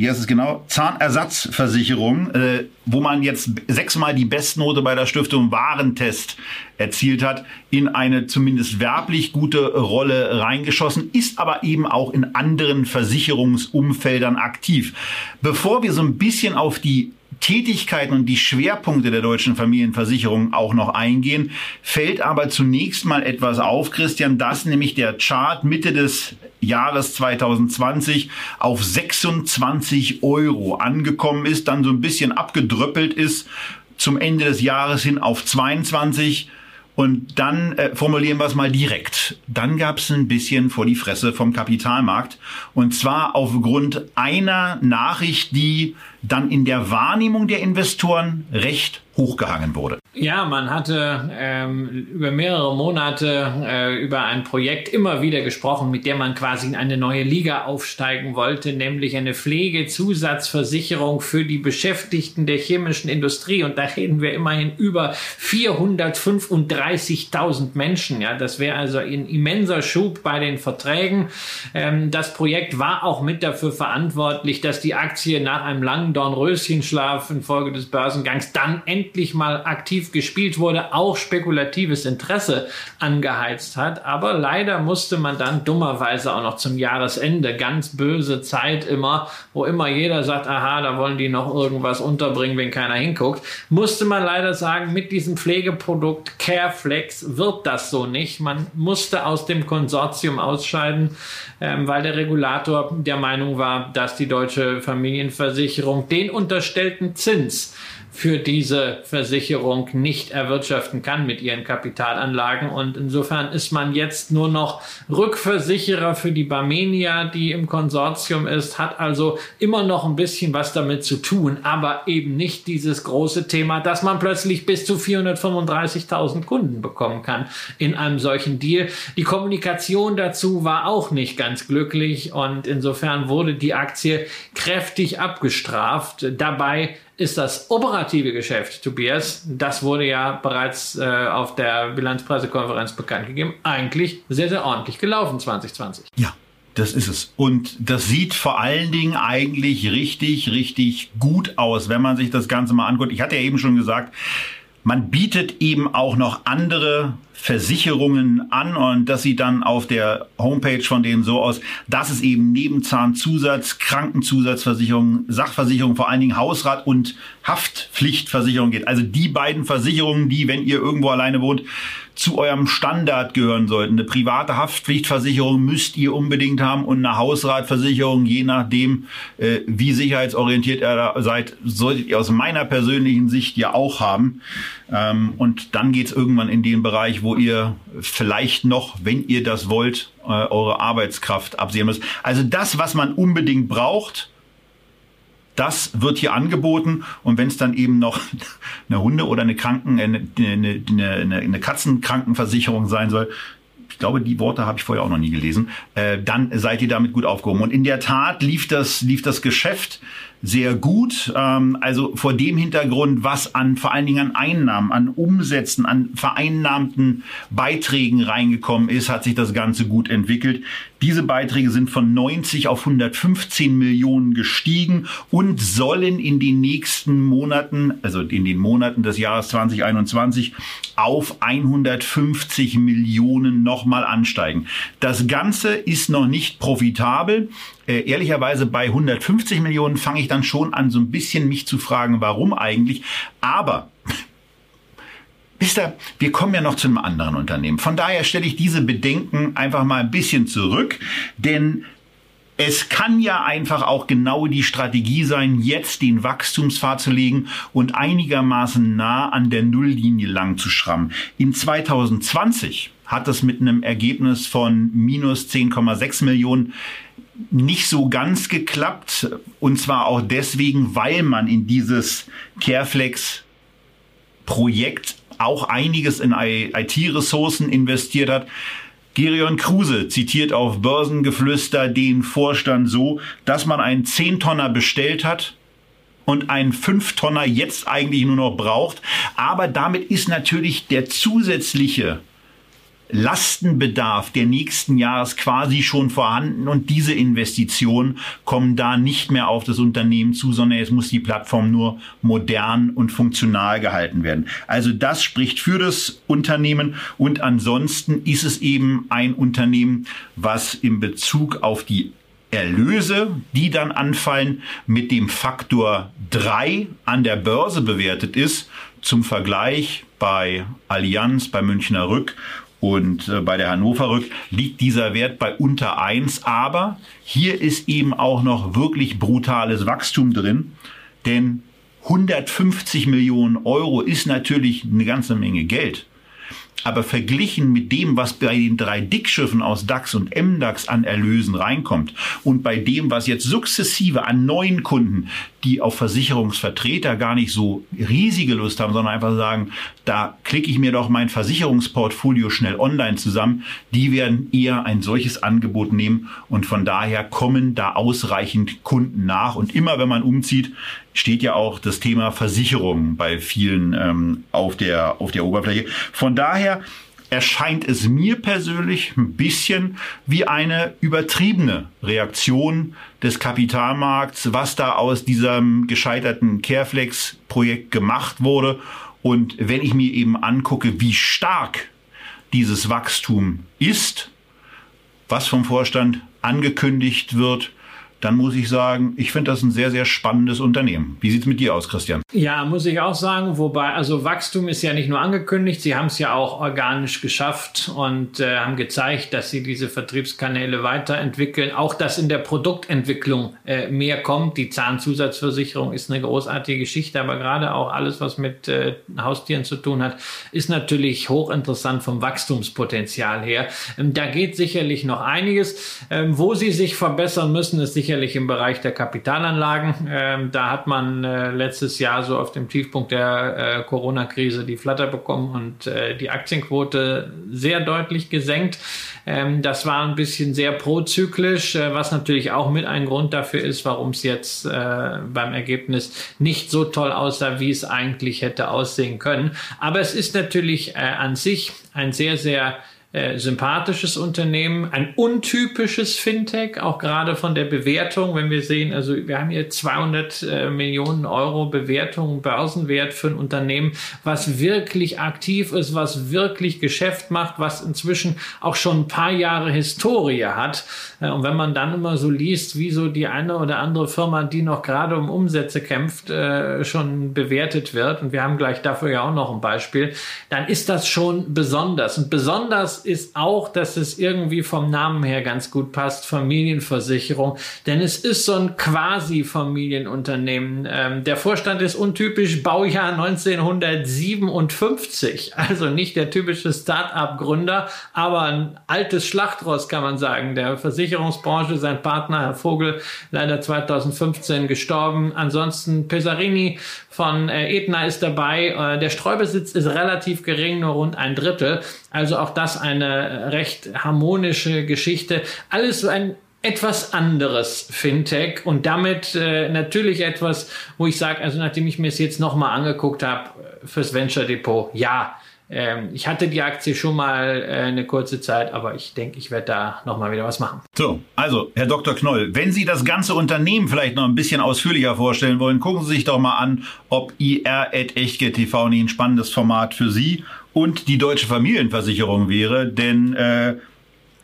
wie heißt es genau, Zahnersatzversicherung, äh, wo man jetzt sechsmal die Bestnote bei der Stiftung Warentest erzielt hat, in eine zumindest werblich gute Rolle reingeschossen, ist aber eben auch in anderen Versicherungsumfeldern aktiv. Bevor wir so ein bisschen auf die Tätigkeiten und die Schwerpunkte der deutschen Familienversicherung auch noch eingehen, fällt aber zunächst mal etwas auf, Christian, dass nämlich der Chart Mitte des Jahres 2020 auf 26 Euro angekommen ist, dann so ein bisschen abgedröppelt ist zum Ende des Jahres hin auf 22 Und dann äh, formulieren wir es mal direkt. Dann gab es ein bisschen vor die Fresse vom Kapitalmarkt. Und zwar aufgrund einer Nachricht, die dann in der Wahrnehmung der Investoren recht hochgehangen wurde. Ja, man hatte ähm, über mehrere Monate äh, über ein Projekt immer wieder gesprochen, mit dem man quasi in eine neue Liga aufsteigen wollte, nämlich eine Pflegezusatzversicherung für die Beschäftigten der chemischen Industrie. Und da reden wir immerhin über 435.000 Menschen. Ja, das wäre also ein immenser Schub bei den Verträgen. Ähm, das Projekt war auch mit dafür verantwortlich, dass die Aktie nach einem langen Dornröschenschlaf infolge des Börsengangs dann endlich mal aktiv aktiv gespielt wurde, auch spekulatives Interesse angeheizt hat. Aber leider musste man dann dummerweise auch noch zum Jahresende, ganz böse Zeit immer, wo immer jeder sagt, aha, da wollen die noch irgendwas unterbringen, wenn keiner hinguckt, musste man leider sagen, mit diesem Pflegeprodukt Careflex wird das so nicht. Man musste aus dem Konsortium ausscheiden, ähm, weil der Regulator der Meinung war, dass die deutsche Familienversicherung den unterstellten Zins für diese Versicherung nicht erwirtschaften kann mit ihren Kapitalanlagen. Und insofern ist man jetzt nur noch Rückversicherer für die Barmenia, die im Konsortium ist, hat also immer noch ein bisschen was damit zu tun, aber eben nicht dieses große Thema, dass man plötzlich bis zu 435.000 Kunden bekommen kann in einem solchen Deal. Die Kommunikation dazu war auch nicht ganz glücklich und insofern wurde die Aktie kräftig abgestraft. Dabei ist das operative Geschäft, Tobias, das wurde ja bereits äh, auf der Bilanzpressekonferenz bekannt gegeben, eigentlich sehr, sehr ordentlich gelaufen 2020. Ja. Das ist es. Und das sieht vor allen Dingen eigentlich richtig, richtig gut aus, wenn man sich das Ganze mal anguckt. Ich hatte ja eben schon gesagt, man bietet eben auch noch andere Versicherungen an und das sieht dann auf der Homepage von denen so aus, dass es eben neben Zahnzusatz, Krankenzusatzversicherung, Sachversicherung, vor allen Dingen Hausrat und Haftpflichtversicherung geht. Also die beiden Versicherungen, die, wenn ihr irgendwo alleine wohnt, zu eurem Standard gehören sollten. Eine private Haftpflichtversicherung müsst ihr unbedingt haben und eine Hausratversicherung, je nachdem, äh, wie sicherheitsorientiert ihr da seid, solltet ihr aus meiner persönlichen Sicht ja auch haben. Ähm, und dann geht's irgendwann in den Bereich, wo ihr vielleicht noch, wenn ihr das wollt, äh, eure Arbeitskraft absehen müsst. Also das, was man unbedingt braucht, das wird hier angeboten und wenn es dann eben noch *laughs* eine Hunde- oder eine Kranken, eine, eine, eine, eine Katzenkrankenversicherung sein soll, ich glaube, die Worte habe ich vorher auch noch nie gelesen, äh, dann seid ihr damit gut aufgehoben. Und in der Tat lief das, lief das Geschäft sehr gut. Ähm, also vor dem Hintergrund, was an vor allen Dingen an Einnahmen, an Umsätzen, an vereinnahmten Beiträgen reingekommen ist, hat sich das Ganze gut entwickelt. Diese Beiträge sind von 90 auf 115 Millionen gestiegen und sollen in den nächsten Monaten, also in den Monaten des Jahres 2021, auf 150 Millionen nochmal ansteigen. Das Ganze ist noch nicht profitabel. Äh, ehrlicherweise bei 150 Millionen fange ich dann schon an, so ein bisschen mich zu fragen, warum eigentlich. Aber Wisst ihr, wir kommen ja noch zu einem anderen Unternehmen. Von daher stelle ich diese Bedenken einfach mal ein bisschen zurück, denn es kann ja einfach auch genau die Strategie sein, jetzt den Wachstumspfad zu legen und einigermaßen nah an der Nulllinie lang zu schrammen. In 2020 hat das mit einem Ergebnis von minus 10,6 Millionen nicht so ganz geklappt. Und zwar auch deswegen, weil man in dieses Careflex Projekt auch einiges in IT-Ressourcen investiert hat. Gerion Kruse zitiert auf Börsengeflüster den Vorstand so, dass man einen 10-Tonner bestellt hat und einen 5-Tonner jetzt eigentlich nur noch braucht. Aber damit ist natürlich der zusätzliche Lastenbedarf der nächsten Jahres quasi schon vorhanden und diese Investitionen kommen da nicht mehr auf das Unternehmen zu, sondern es muss die Plattform nur modern und funktional gehalten werden. Also das spricht für das Unternehmen und ansonsten ist es eben ein Unternehmen, was in Bezug auf die Erlöse, die dann anfallen, mit dem Faktor 3 an der Börse bewertet ist. Zum Vergleich bei Allianz, bei Münchner Rück und äh, bei der Hannover Rück liegt dieser Wert bei unter eins. Aber hier ist eben auch noch wirklich brutales Wachstum drin. Denn 150 Millionen Euro ist natürlich eine ganze Menge Geld. Aber verglichen mit dem, was bei den drei Dickschiffen aus DAX und MDAX an Erlösen reinkommt und bei dem, was jetzt sukzessive an neuen Kunden, die auf Versicherungsvertreter gar nicht so riesige Lust haben, sondern einfach sagen, da klicke ich mir doch mein Versicherungsportfolio schnell online zusammen, die werden eher ein solches Angebot nehmen und von daher kommen da ausreichend Kunden nach. Und immer wenn man umzieht, steht ja auch das Thema Versicherung bei vielen ähm, auf, der, auf der Oberfläche. Von daher erscheint es mir persönlich ein bisschen wie eine übertriebene Reaktion des Kapitalmarkts, was da aus diesem gescheiterten Careflex-Projekt gemacht wurde. Und wenn ich mir eben angucke, wie stark dieses Wachstum ist, was vom Vorstand angekündigt wird, dann muss ich sagen, ich finde das ein sehr, sehr spannendes Unternehmen. Wie sieht es mit dir aus, Christian? Ja, muss ich auch sagen. Wobei, also Wachstum ist ja nicht nur angekündigt, sie haben es ja auch organisch geschafft und äh, haben gezeigt, dass sie diese Vertriebskanäle weiterentwickeln. Auch, dass in der Produktentwicklung äh, mehr kommt. Die Zahnzusatzversicherung ist eine großartige Geschichte, aber gerade auch alles, was mit äh, Haustieren zu tun hat, ist natürlich hochinteressant vom Wachstumspotenzial her. Ähm, da geht sicherlich noch einiges. Ähm, wo sie sich verbessern müssen, ist sicher sicherlich im Bereich der Kapitalanlagen. Ähm, da hat man äh, letztes Jahr so auf dem Tiefpunkt der äh, Corona-Krise die Flatter bekommen und äh, die Aktienquote sehr deutlich gesenkt. Ähm, das war ein bisschen sehr prozyklisch, äh, was natürlich auch mit ein Grund dafür ist, warum es jetzt äh, beim Ergebnis nicht so toll aussah, wie es eigentlich hätte aussehen können. Aber es ist natürlich äh, an sich ein sehr, sehr äh, sympathisches Unternehmen, ein untypisches Fintech, auch gerade von der Bewertung, wenn wir sehen, also wir haben hier 200 äh, Millionen Euro Bewertung, Börsenwert für ein Unternehmen, was wirklich aktiv ist, was wirklich Geschäft macht, was inzwischen auch schon ein paar Jahre Historie hat. Äh, und wenn man dann immer so liest, wie so die eine oder andere Firma, die noch gerade um Umsätze kämpft, äh, schon bewertet wird, und wir haben gleich dafür ja auch noch ein Beispiel, dann ist das schon besonders. Und besonders ist auch, dass es irgendwie vom Namen her ganz gut passt, Familienversicherung, denn es ist so ein quasi Familienunternehmen. Ähm, der Vorstand ist untypisch Baujahr 1957, also nicht der typische Start-up-Gründer, aber ein altes Schlachtross kann man sagen, der Versicherungsbranche, sein Partner Herr Vogel, leider 2015 gestorben. Ansonsten Pesarini von äh, Etna ist dabei. Äh, der Streubesitz ist relativ gering, nur rund ein Drittel. Also auch das eine recht harmonische Geschichte. Alles so ein etwas anderes Fintech und damit äh, natürlich etwas, wo ich sage, also nachdem ich mir es jetzt nochmal angeguckt habe äh, fürs Venture Depot, ja, ähm, ich hatte die Aktie schon mal äh, eine kurze Zeit, aber ich denke, ich werde da nochmal wieder was machen. So, also Herr Dr. Knoll, wenn Sie das ganze Unternehmen vielleicht noch ein bisschen ausführlicher vorstellen wollen, gucken Sie sich doch mal an, ob IR.echtgeld.tv nicht ein spannendes Format für Sie und die deutsche Familienversicherung wäre, denn äh,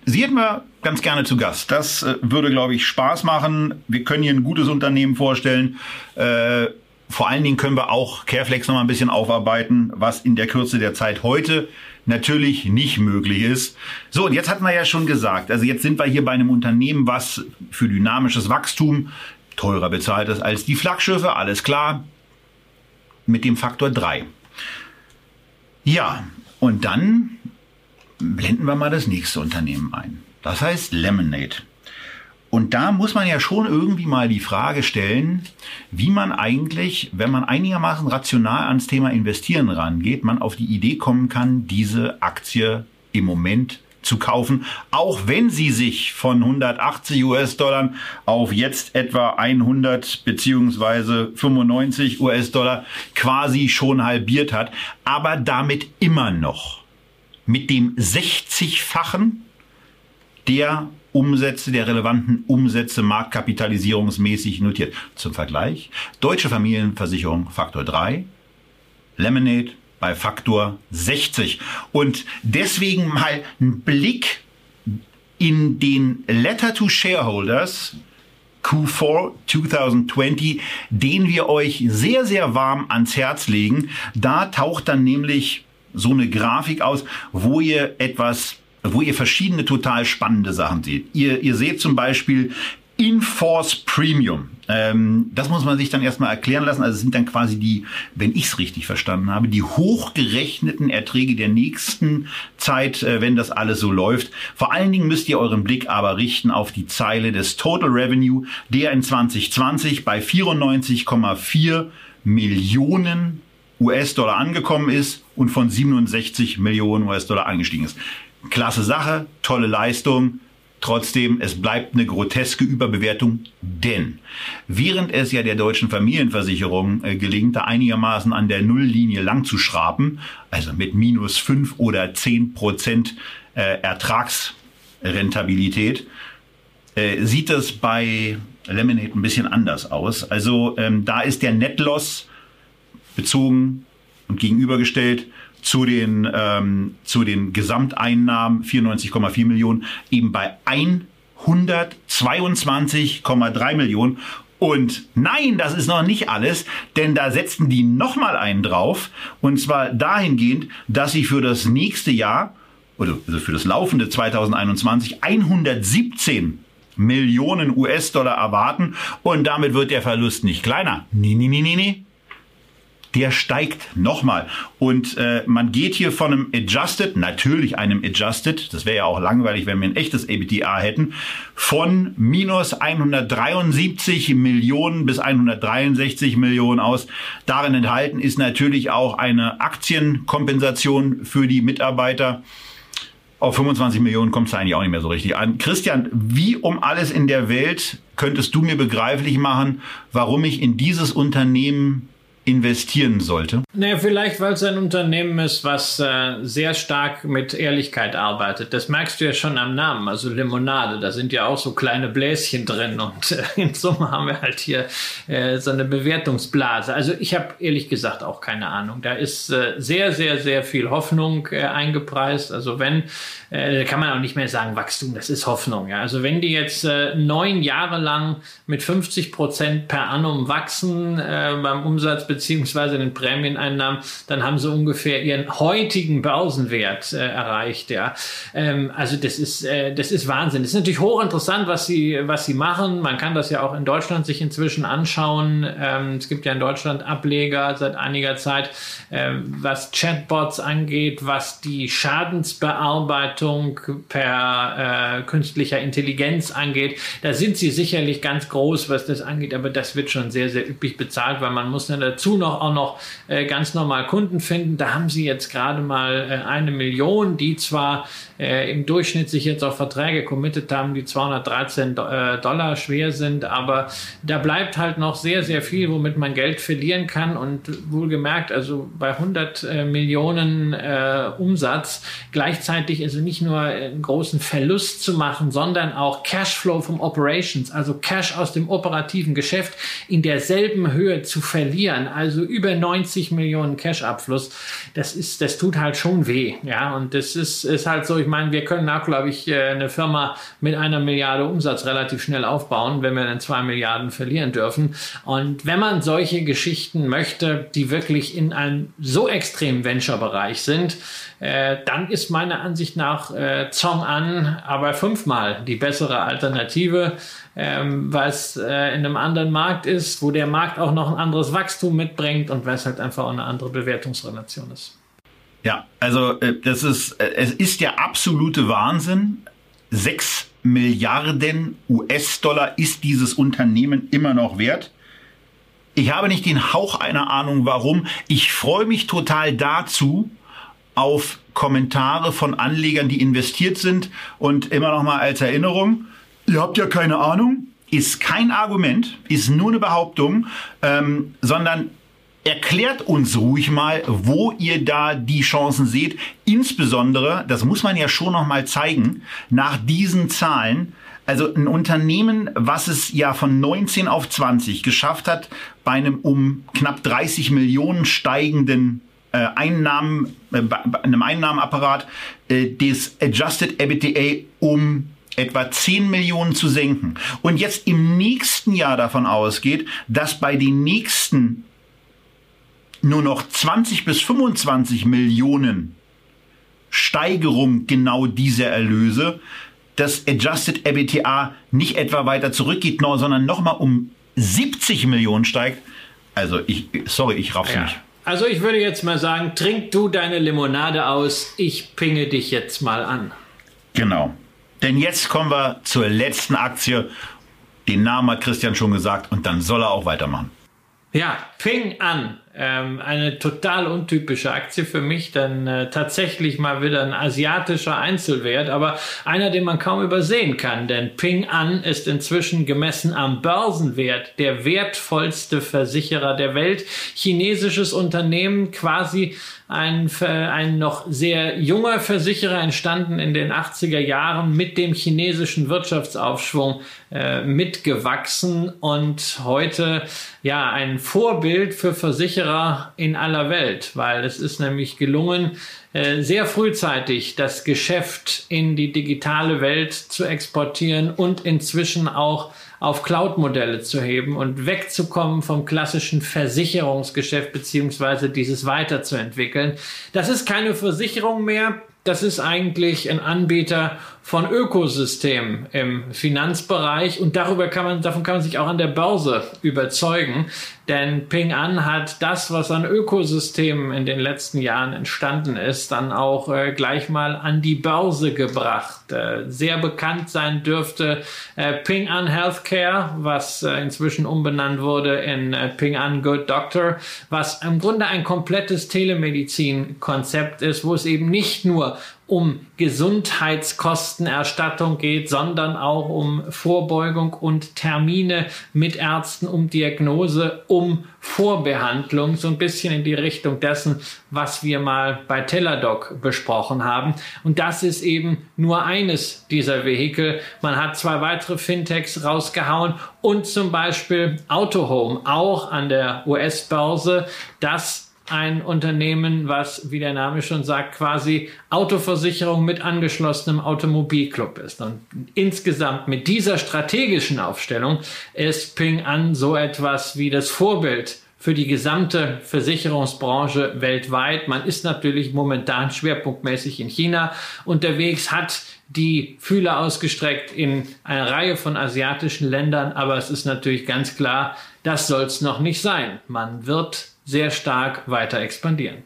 Sie hätten wir ganz gerne zu Gast. Das äh, würde, glaube ich, Spaß machen. Wir können hier ein gutes Unternehmen vorstellen. Äh, vor allen Dingen können wir auch Careflex noch mal ein bisschen aufarbeiten, was in der Kürze der Zeit heute natürlich nicht möglich ist. So, und jetzt hatten wir ja schon gesagt, also jetzt sind wir hier bei einem Unternehmen, was für dynamisches Wachstum teurer bezahlt ist als die Flaggschiffe, alles klar, mit dem Faktor 3. Ja, und dann blenden wir mal das nächste Unternehmen ein. Das heißt Lemonade. Und da muss man ja schon irgendwie mal die Frage stellen, wie man eigentlich, wenn man einigermaßen rational ans Thema Investieren rangeht, man auf die Idee kommen kann, diese Aktie im Moment zu kaufen, auch wenn sie sich von 180 US-Dollar auf jetzt etwa 100 beziehungsweise 95 US-Dollar quasi schon halbiert hat, aber damit immer noch mit dem 60-fachen der Umsätze, der relevanten Umsätze marktkapitalisierungsmäßig notiert. Zum Vergleich, Deutsche Familienversicherung Faktor 3, Lemonade bei Faktor 60. Und deswegen mal ein Blick in den Letter to Shareholders Q4 2020, den wir euch sehr, sehr warm ans Herz legen. Da taucht dann nämlich so eine Grafik aus, wo ihr etwas wo ihr verschiedene total spannende Sachen seht. Ihr, ihr seht zum Beispiel Inforce Premium Ähm, das muss man sich dann erstmal erklären lassen. Also es sind dann quasi die, wenn ich es richtig verstanden habe, die hochgerechneten Erträge der nächsten Zeit, äh, wenn das alles so läuft. Vor allen Dingen müsst ihr euren Blick aber richten auf die Zeile des Total Revenue, der in 2020 bei 94,4 Millionen US-Dollar angekommen ist und von 67 Millionen US-Dollar angestiegen ist. Klasse Sache, tolle Leistung Trotzdem, es bleibt eine groteske Überbewertung, denn während es ja der deutschen Familienversicherung äh, gelingt, da einigermaßen an der Nulllinie lang zu schrapen, also mit minus fünf oder zehn Prozent äh, Ertragsrentabilität, äh, sieht das bei Lemonade ein bisschen anders aus. Also ähm, da ist der Netloss bezogen und gegenübergestellt zu den, ähm, zu den Gesamteinnahmen 94,4 Millionen eben bei 122,3 Millionen. Und nein, das ist noch nicht alles, denn da setzten die nochmal einen drauf. Und zwar dahingehend, dass sie für das nächste Jahr, oder also für das laufende 2021, 117 Millionen US-Dollar erwarten. Und damit wird der Verlust nicht kleiner. Nee, nee, nee, nee, nee der steigt nochmal. Und äh, man geht hier von einem Adjusted, natürlich einem Adjusted, das wäre ja auch langweilig, wenn wir ein echtes EBITDA hätten, von minus 173 Millionen bis 163 Millionen aus. Darin enthalten ist natürlich auch eine Aktienkompensation für die Mitarbeiter. Auf 25 Millionen kommt es eigentlich auch nicht mehr so richtig an. Christian, wie um alles in der Welt könntest du mir begreiflich machen, warum ich in dieses Unternehmen investieren sollte? Naja, vielleicht, weil es ein Unternehmen ist, was äh, sehr stark mit Ehrlichkeit arbeitet. Das merkst du ja schon am Namen. Also Limonade, da sind ja auch so kleine Bläschen drin und äh, in Summe haben wir halt hier äh, so eine Bewertungsblase. Also ich habe ehrlich gesagt auch keine Ahnung. Da ist äh, sehr, sehr, sehr viel Hoffnung äh, eingepreist. Also wenn, äh, kann man auch nicht mehr sagen Wachstum, das ist Hoffnung. Ja? Also wenn die jetzt äh, neun Jahre lang mit 50 Prozent per annum wachsen beim Umsatz beziehungsweise den Prämieneinnahmen, dann haben sie ungefähr ihren heutigen Börsenwert äh, erreicht. Ja, ähm, also das ist äh, das ist Wahnsinn. Das ist natürlich hochinteressant, was sie was sie machen. Man kann das ja auch in Deutschland sich inzwischen anschauen. Ähm, es gibt ja in Deutschland Ableger seit einiger Zeit, ähm, was Chatbots angeht, was die Schadensbearbeitung per äh, künstlicher Intelligenz angeht. Da sind sie sicherlich ganz groß, was das angeht, aber das wird schon sehr sehr üppig bezahlt, weil man muss dann dazu dazu noch auch noch äh, ganz normal Kunden finden. Da haben sie jetzt gerade mal äh, eine Million, die zwar äh, im Durchschnitt sich jetzt auf Verträge committed haben, die 213 äh, Dollar schwer sind, aber da bleibt halt noch sehr, sehr viel, womit man Geld verlieren kann. Und wohlgemerkt, also bei 100 äh, Millionen äh, Umsatz gleichzeitig also nicht nur einen großen Verlust zu machen, sondern auch Cashflow vom Operations, also Cash aus dem operativen Geschäft in derselben Höhe zu verlieren, also über 90 Millionen Cash-Abfluss, das ist, das tut halt schon weh, ja, und das ist, ist halt so, ich meine, wir können auch, glaube ich, äh, eine Firma mit einer Milliarde Umsatz relativ schnell aufbauen, wenn wir dann zwei Milliarden verlieren dürfen. Und wenn man solche Geschichten möchte, die wirklich in einem so extremen Venture-Bereich sind, äh, dann ist meiner Ansicht nach äh, Zong An aber fünfmal die bessere Alternative, ähm, weil es äh, in einem anderen Markt ist, wo der Markt auch noch ein anderes Wachstum mitbringt und weil es halt einfach auch eine andere Bewertungsrelation ist. Ja, also äh, das ist, äh, es ist der absolute Wahnsinn. Sechs Milliarden US-Dollar ist dieses Unternehmen immer noch wert. Ich habe nicht den Hauch einer Ahnung, warum. Ich freue mich total dazu auf Kommentare von Anlegern, die investiert sind und immer noch mal als Erinnerung. Ihr habt ja keine Ahnung. Ist kein Argument, ist nur eine Behauptung, ähm, sondern Erklärt uns ruhig mal, wo ihr da die Chancen seht. Insbesondere, das muss man ja schon noch mal zeigen, nach diesen Zahlen. Also ein Unternehmen, was es ja von 19 auf 20 geschafft hat, bei einem um knapp 30 Millionen steigenden Einnahmen, äh, einem Einnahmenapparat, äh, das Adjusted EBITDA um etwa 10 Millionen zu senken und jetzt im nächsten Jahr davon ausgeht, dass bei den nächsten nur noch 20 bis 25 Millionen Steigerung genau dieser Erlöse, das Adjusted EBITDA nicht etwa weiter zurückgeht, sondern nochmal um 70 Millionen steigt. Also ich, sorry, ich raff's ja. nicht. Also ich würde jetzt mal sagen, trink du deine Limonade aus, ich pinge dich jetzt mal an. Genau. Denn jetzt kommen wir zur letzten Aktie. Den Namen hat Christian schon gesagt und dann soll er auch weitermachen. Ja, Ping an. Ähm, eine total untypische Aktie für mich, denn äh, tatsächlich mal wieder ein asiatischer Einzelwert, aber einer, den man kaum übersehen kann, denn Ping An ist inzwischen gemessen am Börsenwert der wertvollste Versicherer der Welt. Chinesisches Unternehmen quasi ein, ein noch sehr junger Versicherer entstanden in den 80er Jahren mit dem chinesischen Wirtschaftsaufschwung äh, mitgewachsen und heute ja ein Vorbild für Versicherer in aller Welt, weil es ist nämlich gelungen, äh, sehr frühzeitig das Geschäft in die digitale Welt zu exportieren und inzwischen auch auf Cloud-Modelle zu heben und wegzukommen vom klassischen Versicherungsgeschäft beziehungsweise dieses weiterzuentwickeln. Das ist keine Versicherung mehr. Das ist eigentlich ein Anbieter von Ökosystemen im Finanzbereich und darüber kann man, davon kann man sich auch an der Börse überzeugen. Denn Ping An hat das, was an Ökosystemen in den letzten Jahren entstanden ist, dann auch äh, gleich mal an die Börse gebracht. Äh, sehr bekannt sein dürfte äh, Ping An Healthcare, was äh, inzwischen umbenannt wurde in äh, Ping An Good Doctor, was im Grunde ein komplettes Telemedizin-Konzept ist, wo es eben nicht nur um Gesundheitskostenerstattung geht, sondern auch um Vorbeugung und Termine mit Ärzten, um Diagnose, um Vorbehandlung, so ein bisschen in die Richtung dessen, was wir mal bei Teladoc besprochen haben. Und das ist eben nur eines dieser Vehikel. Man hat zwei weitere Fintechs rausgehauen und zum Beispiel Autohome, auch an der US-Börse, das ein Unternehmen, was, wie der Name schon sagt, quasi Autoversicherung mit angeschlossenem Automobilclub ist. Und insgesamt mit dieser strategischen Aufstellung ist Ping An so etwas wie das Vorbild für die gesamte Versicherungsbranche weltweit. Man ist natürlich momentan schwerpunktmäßig in China unterwegs, hat die Fühler ausgestreckt in einer Reihe von asiatischen Ländern, aber es ist natürlich ganz klar, das soll es noch nicht sein. Man wird sehr stark weiter expandieren.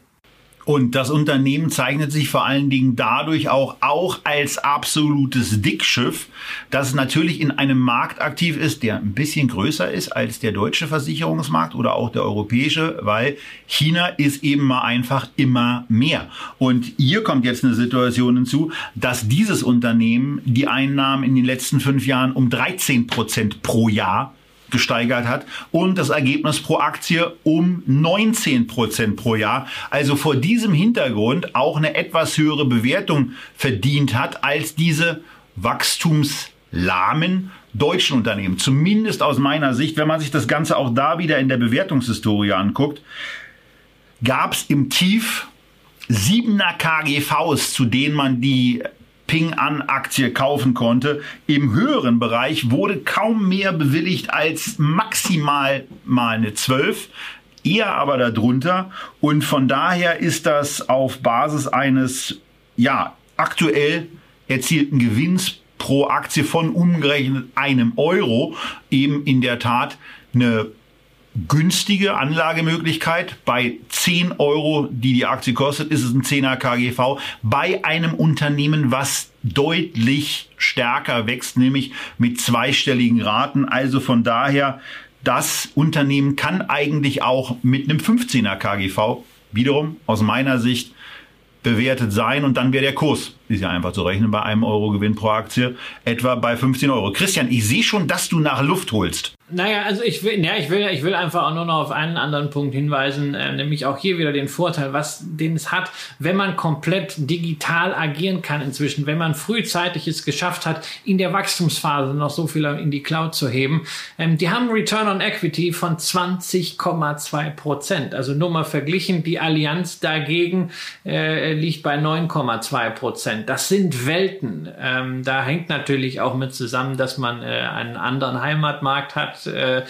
Und das Unternehmen zeichnet sich vor allen Dingen dadurch auch, auch als absolutes Dickschiff, dass es natürlich in einem Markt aktiv ist, der ein bisschen größer ist als der deutsche Versicherungsmarkt oder auch der europäische, weil China ist eben mal einfach immer mehr. Und hier kommt jetzt eine Situation hinzu, dass dieses Unternehmen die Einnahmen in den letzten fünf Jahren um 13 Prozent pro Jahr gesteigert hat und das Ergebnis pro Aktie um 19 Prozent pro Jahr. Also vor diesem Hintergrund auch eine etwas höhere Bewertung verdient hat als diese wachstumslahmen deutschen Unternehmen. Zumindest aus meiner Sicht, wenn man sich das Ganze auch da wieder in der Bewertungshistorie anguckt, gab es im Tief siebener KGVs, zu denen man die Ping-An-Aktie kaufen konnte. Im höheren Bereich wurde kaum mehr bewilligt als maximal mal eine 12 eher aber darunter. Und von daher ist das auf Basis eines, ja, aktuell erzielten Gewinns pro Aktie von umgerechnet einem Euro eben in der Tat eine günstige Anlagemöglichkeit. Bei 10 Euro, die die Aktie kostet, ist es ein 10er KGV. Bei einem Unternehmen, was deutlich stärker wächst, nämlich mit zweistelligen Raten. Also von daher, das Unternehmen kann eigentlich auch mit einem 15er KGV wiederum aus meiner Sicht bewertet sein und dann wäre der Kurs, ist ja einfach zu rechnen, bei einem Euro Gewinn pro Aktie etwa bei 15 Euro. Christian, ich sehe schon, dass du nach Luft holst. Naja, also ich will, ja, ich will, ich will einfach auch nur noch auf einen anderen Punkt hinweisen, äh, nämlich auch hier wieder den Vorteil, was den es hat, wenn man komplett digital agieren kann inzwischen, wenn man frühzeitig es geschafft hat, in der Wachstumsphase noch so viel in die Cloud zu heben. Ähm, die haben Return on Equity von 20,2 Prozent. Also nur mal verglichen, die Allianz dagegen äh, liegt bei 9,2 Prozent. Das sind Welten. Ähm, da hängt natürlich auch mit zusammen, dass man äh, einen anderen Heimatmarkt hat hat, äh,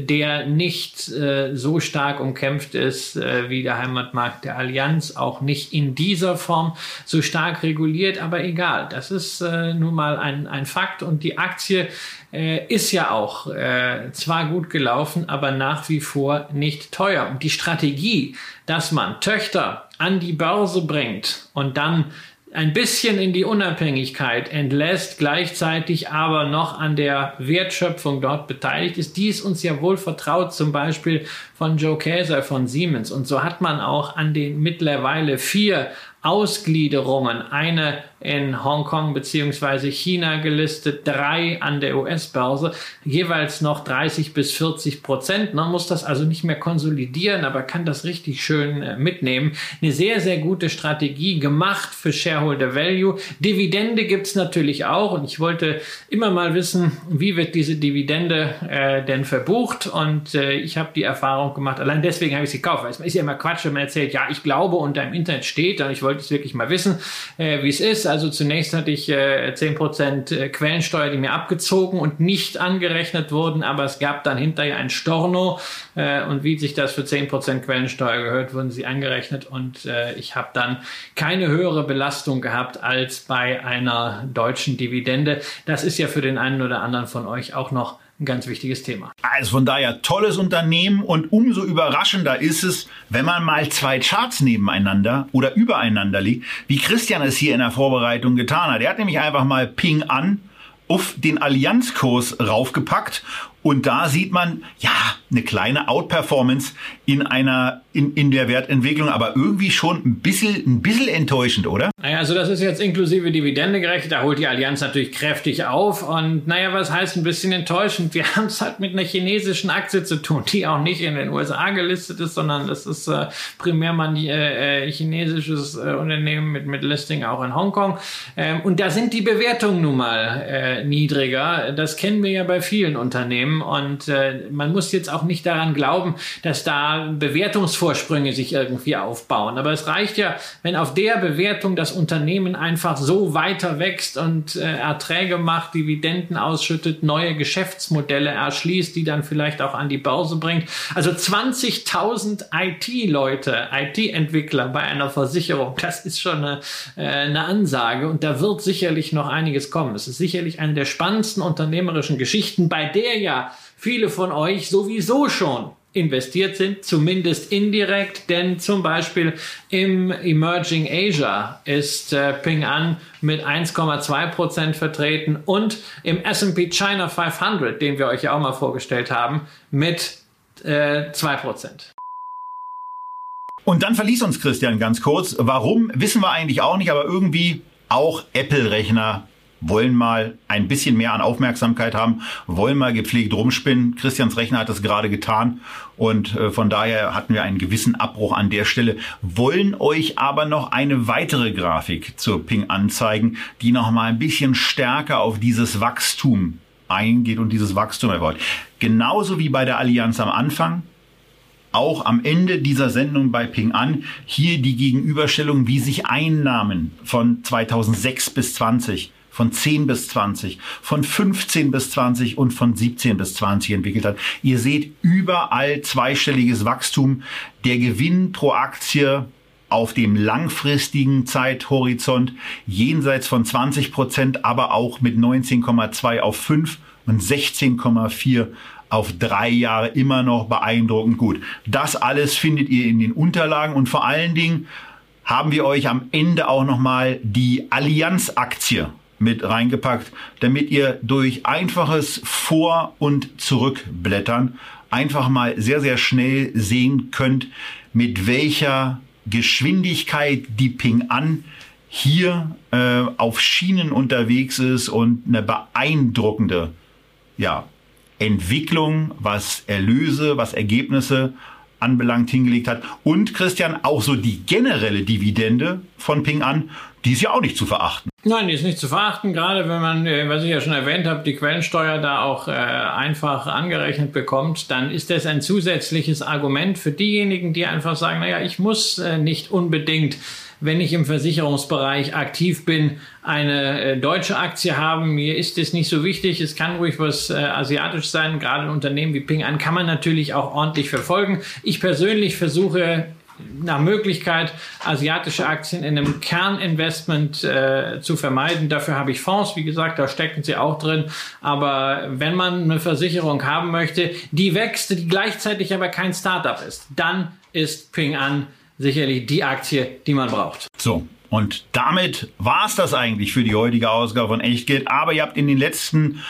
der nicht äh, so stark umkämpft ist äh, wie der Heimatmarkt der Allianz, auch nicht in dieser Form so stark reguliert, aber egal, das ist äh, nun mal ein, ein Fakt und die Aktie äh, ist ja auch äh, zwar gut gelaufen, aber nach wie vor nicht teuer. Und die Strategie, dass man Töchter an die Börse bringt und dann ein bisschen in die Unabhängigkeit entlässt, gleichzeitig aber noch an der Wertschöpfung dort beteiligt ist. Die ist uns ja wohl vertraut, zum Beispiel von Joe Käser von Siemens. Und so hat man auch an den mittlerweile vier Ausgliederungen, eine in Hongkong beziehungsweise China gelistet, drei an der US-Börse, jeweils noch 30 bis 40 Prozent. Man muss das also nicht mehr konsolidieren, aber kann das richtig schön äh, mitnehmen. Eine sehr, sehr gute Strategie gemacht für Shareholder Value. Dividende gibt's natürlich auch und ich wollte immer mal wissen, wie wird diese Dividende äh, denn verbucht und äh, ich habe die Erfahrung gemacht, allein deswegen habe ich sie gekauft, weil es ist ja immer Quatsch, wenn man erzählt, ja, ich glaube und da im Internet steht und ich wollte es wirklich mal wissen, äh, wie es ist. Also zunächst hatte ich äh, 10% äh, Quellensteuer, die mir abgezogen und nicht angerechnet wurden, aber es gab dann hinterher ein Storno äh, und wie sich das für 10% Quellensteuer gehört, wurden sie angerechnet und äh, ich habe dann keine höhere Belastung gehabt als bei einer deutschen Dividende. Das ist ja für den einen oder anderen von euch auch noch ein ganz wichtiges Thema. Also von daher tolles Unternehmen und umso überraschender ist es, wenn man mal zwei Charts nebeneinander oder übereinander liegt, wie Christian es hier in der Vorbereitung getan hat. Er hat nämlich einfach mal Ping an auf den Allianzkurs raufgepackt und da sieht man, ja, eine kleine Outperformance in einer, in, in der Wertentwicklung, aber irgendwie schon ein bisschen, ein bisschen enttäuschend, oder? Naja, also das ist jetzt inklusive Dividende gerechnet. Da holt die Allianz natürlich kräftig auf. Und naja, was heißt ein bisschen enttäuschend? Wir *laughs* haben es halt mit einer chinesischen Aktie zu tun, die auch nicht in den USA gelistet ist, sondern das ist äh, primär mal ein äh, chinesisches äh, Unternehmen mit, mit Listing auch in Hongkong. Ähm, und da sind die Bewertungen nun mal äh, niedriger. Das kennen wir ja bei vielen Unternehmen. Und äh, man muss jetzt auch nicht daran glauben, dass da Bewertungsvorsprünge sich irgendwie aufbauen. Aber es reicht ja, wenn auf der Bewertung das Unternehmen einfach so weiter wächst und äh, Erträge macht, Dividenden ausschüttet, neue Geschäftsmodelle erschließt, die dann vielleicht auch an die Börse bringt. Also 20.000 IT-Leute, IT-Entwickler bei einer Versicherung, das ist schon eine, äh, eine Ansage und da wird sicherlich noch einiges kommen. Es ist sicherlich eine der spannendsten unternehmerischen Geschichten, bei der ja viele von euch sowieso schon investiert sind, zumindest indirekt, denn zum Beispiel im Emerging Asia ist äh, Ping An mit 1,2 Prozent vertreten und im S&P China 500, den wir euch ja auch mal vorgestellt haben, mit äh, 2%. Und dann verließ uns Christian ganz kurz. Warum, wissen wir eigentlich auch nicht, aber irgendwie auch Apple-Rechner wollen mal ein bisschen mehr an Aufmerksamkeit haben, wollen mal gepflegt rumspinnen. Christians Rechner hat das gerade getan und äh, von daher hatten wir einen gewissen Abbruch an der Stelle, wollen euch aber noch eine weitere Grafik zur Ping anzeigen, die noch mal ein bisschen stärker auf dieses Wachstum eingeht und dieses Wachstum erfolgt. Genauso wie bei der Allianz am Anfang, auch am Ende dieser Sendung bei Ping An hier die Gegenüberstellung, wie sich Einnahmen von 2006 bis 20 von 10 bis 20, von 15 bis 20 und von 17 bis 20 entwickelt hat. Ihr seht überall zweistelliges Wachstum. Der Gewinn pro Aktie auf dem langfristigen Zeithorizont jenseits von 20 Prozent, aber auch mit 19,2 auf 5 und 16,4 auf drei Jahre immer noch beeindruckend gut. Das alles findet ihr in den Unterlagen und vor allen Dingen haben wir euch am Ende auch nochmal die Allianz-Aktie mit reingepackt, damit ihr durch einfaches Vor- und Zurückblättern einfach mal sehr, sehr schnell sehen könnt, mit welcher Geschwindigkeit die Ping an hier äh, auf Schienen unterwegs ist und eine beeindruckende ja, Entwicklung, was Erlöse, was Ergebnisse anbelangt hingelegt hat. Und Christian, auch so die generelle Dividende von Ping an, die ist ja auch nicht zu verachten. Nein, die ist nicht zu verachten, gerade wenn man, äh, was ich ja schon erwähnt habe, die Quellensteuer da auch äh, einfach angerechnet bekommt, dann ist das ein zusätzliches Argument für diejenigen, die einfach sagen, naja, ich muss äh, nicht unbedingt wenn ich im Versicherungsbereich aktiv bin, eine äh, deutsche Aktie haben. Mir ist es nicht so wichtig. Es kann ruhig was äh, asiatisch sein. Gerade ein Unternehmen wie Ping An kann man natürlich auch ordentlich verfolgen. Ich persönlich versuche nach Möglichkeit asiatische Aktien in einem Kerninvestment äh, zu vermeiden. Dafür habe ich Fonds, wie gesagt, da stecken sie auch drin. Aber wenn man eine Versicherung haben möchte, die wächst, die gleichzeitig aber kein Startup ist, dann ist Ping An sicherlich die Aktie, die man braucht. So, und damit war es das eigentlich für die heutige Ausgabe von Echtgeld. Aber ihr habt in den letzten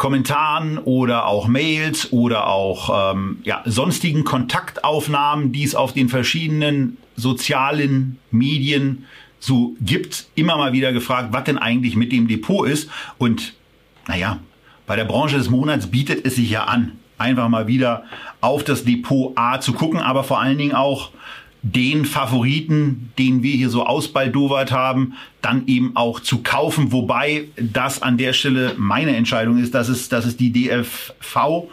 Kommentaren oder auch Mails oder auch ähm, ja, sonstigen Kontaktaufnahmen, die es auf den verschiedenen sozialen Medien so gibt, immer mal wieder gefragt, was denn eigentlich mit dem Depot ist. Und naja, bei der Branche des Monats bietet es sich ja an, einfach mal wieder auf das Depot A zu gucken, aber vor allen Dingen auch den Favoriten, den wir hier so ausbaldowert haben, dann eben auch zu kaufen. Wobei das an der Stelle meine Entscheidung ist, dass es, dass es die DFV,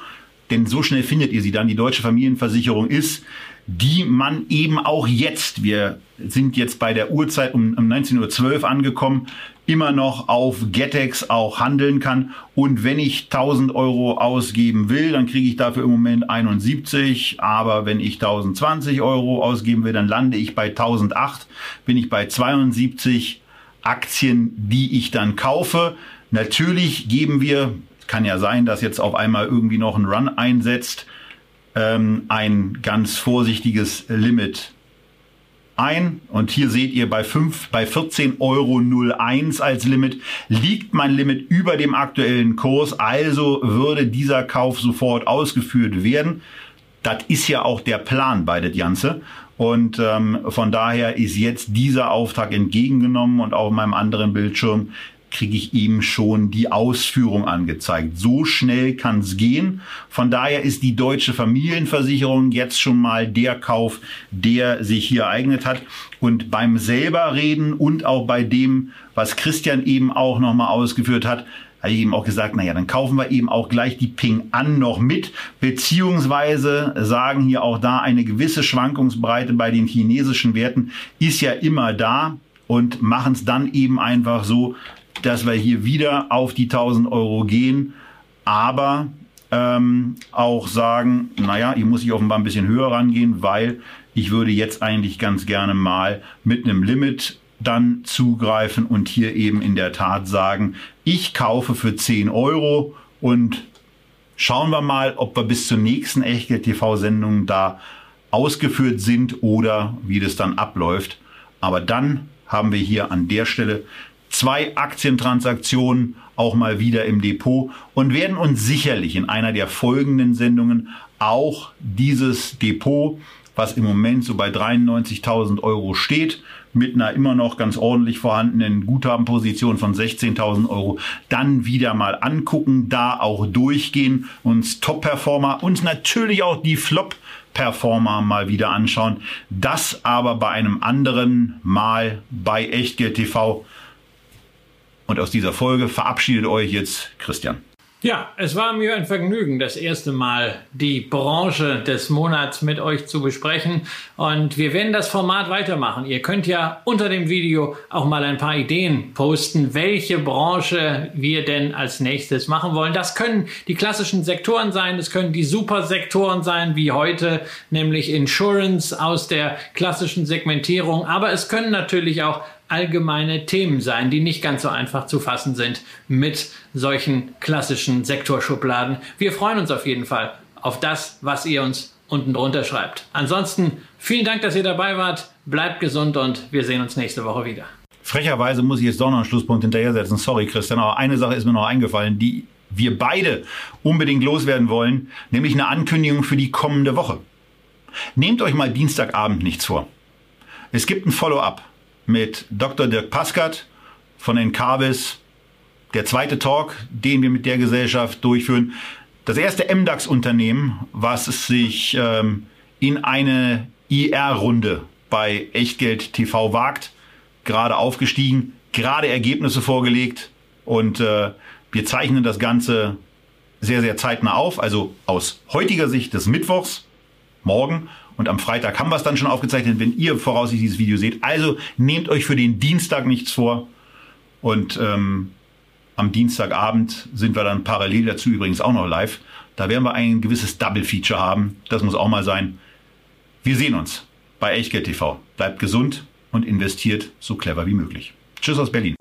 denn so schnell findet ihr sie dann, die Deutsche Familienversicherung ist, die man eben auch jetzt, wir sind jetzt bei der Uhrzeit um, um 19.12 Uhr angekommen, immer noch auf Getex auch handeln kann. Und wenn ich 1000 Euro ausgeben will, dann kriege ich dafür im Moment 71. Aber wenn ich 1020 Euro ausgeben will, dann lande ich bei 1008. Bin ich bei 72 Aktien, die ich dann kaufe. Natürlich geben wir, kann ja sein, dass jetzt auf einmal irgendwie noch ein Run einsetzt, ähm, ein ganz vorsichtiges Limit ein. Und hier seht ihr bei 5, bei 14,01 Euro als Limit liegt mein Limit über dem aktuellen Kurs. Also würde dieser Kauf sofort ausgeführt werden. Das ist ja auch der Plan bei der Ganze. Und ähm, von daher ist jetzt dieser Auftrag entgegengenommen und auf meinem anderen Bildschirm kriege ich ihm schon die Ausführung angezeigt. So schnell kann es gehen. Von daher ist die deutsche Familienversicherung jetzt schon mal der Kauf, der sich hier ereignet hat. Und beim selber reden und auch bei dem, was Christian eben auch nochmal ausgeführt hat, habe ich eben auch gesagt, naja, dann kaufen wir eben auch gleich die Ping an noch mit, beziehungsweise sagen hier auch da, eine gewisse Schwankungsbreite bei den chinesischen Werten ist ja immer da und machen es dann eben einfach so, dass wir hier wieder auf die 1000 Euro gehen, aber ähm, auch sagen, naja, hier muss ich offenbar ein bisschen höher rangehen, weil ich würde jetzt eigentlich ganz gerne mal mit einem Limit dann zugreifen und hier eben in der Tat sagen, ich kaufe für 10 Euro und schauen wir mal, ob wir bis zur nächsten Echtgeld-TV-Sendung da ausgeführt sind oder wie das dann abläuft. Aber dann haben wir hier an der Stelle zwei Aktientransaktionen auch mal wieder im Depot und werden uns sicherlich in einer der folgenden Sendungen auch dieses Depot, was im Moment so bei 93.000 Euro steht, mit einer immer noch ganz ordentlich vorhandenen Guthabenposition von 16.000 Euro, dann wieder mal angucken, da auch durchgehen, uns Top-Performer und natürlich auch die Flop Performer mal wieder anschauen. Das aber bei einem anderen Mal bei Echtgeld TV. Und aus dieser Folge verabschiedet euch jetzt Christian. Ja, es war mir ein Vergnügen, das erste Mal die Branche des Monats mit euch zu besprechen. Und wir werden das Format weitermachen. Ihr könnt ja unter dem Video auch mal ein paar Ideen posten, welche Branche wir denn als nächstes machen wollen. Das können die klassischen Sektoren sein, es können die Supersektoren sein, wie heute, nämlich Insurance aus der klassischen Segmentierung. Aber es können natürlich auch allgemeine Themen sein, die nicht ganz so einfach zu fassen sind mit solchen klassischen Sektorschubladen. Wir freuen uns auf jeden Fall auf das, was ihr uns unten drunter schreibt. Ansonsten vielen Dank, dass ihr dabei wart. Bleibt gesund und wir sehen uns nächste Woche wieder. Frecherweise muss ich jetzt doch noch einen Schlusspunkt hinterher setzen. Sorry, Christian, aber eine Sache ist mir noch eingefallen, die wir beide unbedingt loswerden wollen, nämlich eine Ankündigung für die kommende Woche. Nehmt euch mal Dienstagabend nichts vor. Es gibt ein Follow-up mit Dr. Dirk Paskat von Encarvis. Der zweite Talk, den wir mit der Gesellschaft durchführen. Das erste MDAX-Unternehmen, was sich ähm, in eine IR-Runde bei Echtgeld TV wagt, gerade aufgestiegen, gerade Ergebnisse vorgelegt und äh, wir zeichnen das Ganze sehr, sehr zeitnah auf, also aus heutiger Sicht des Mittwochs, morgen Und am Freitag haben wir es dann schon aufgezeichnet, wenn ihr voraussichtlich dieses Video seht. Also nehmt euch für den Dienstag nichts vor. Und ähm, am Dienstagabend sind wir dann parallel dazu übrigens auch noch live. Da werden wir ein gewisses Double-Feature haben. Das muss auch mal sein. Wir sehen uns bei Echtgeld TV. Bleibt gesund und investiert so clever wie möglich. Tschüss aus Berlin.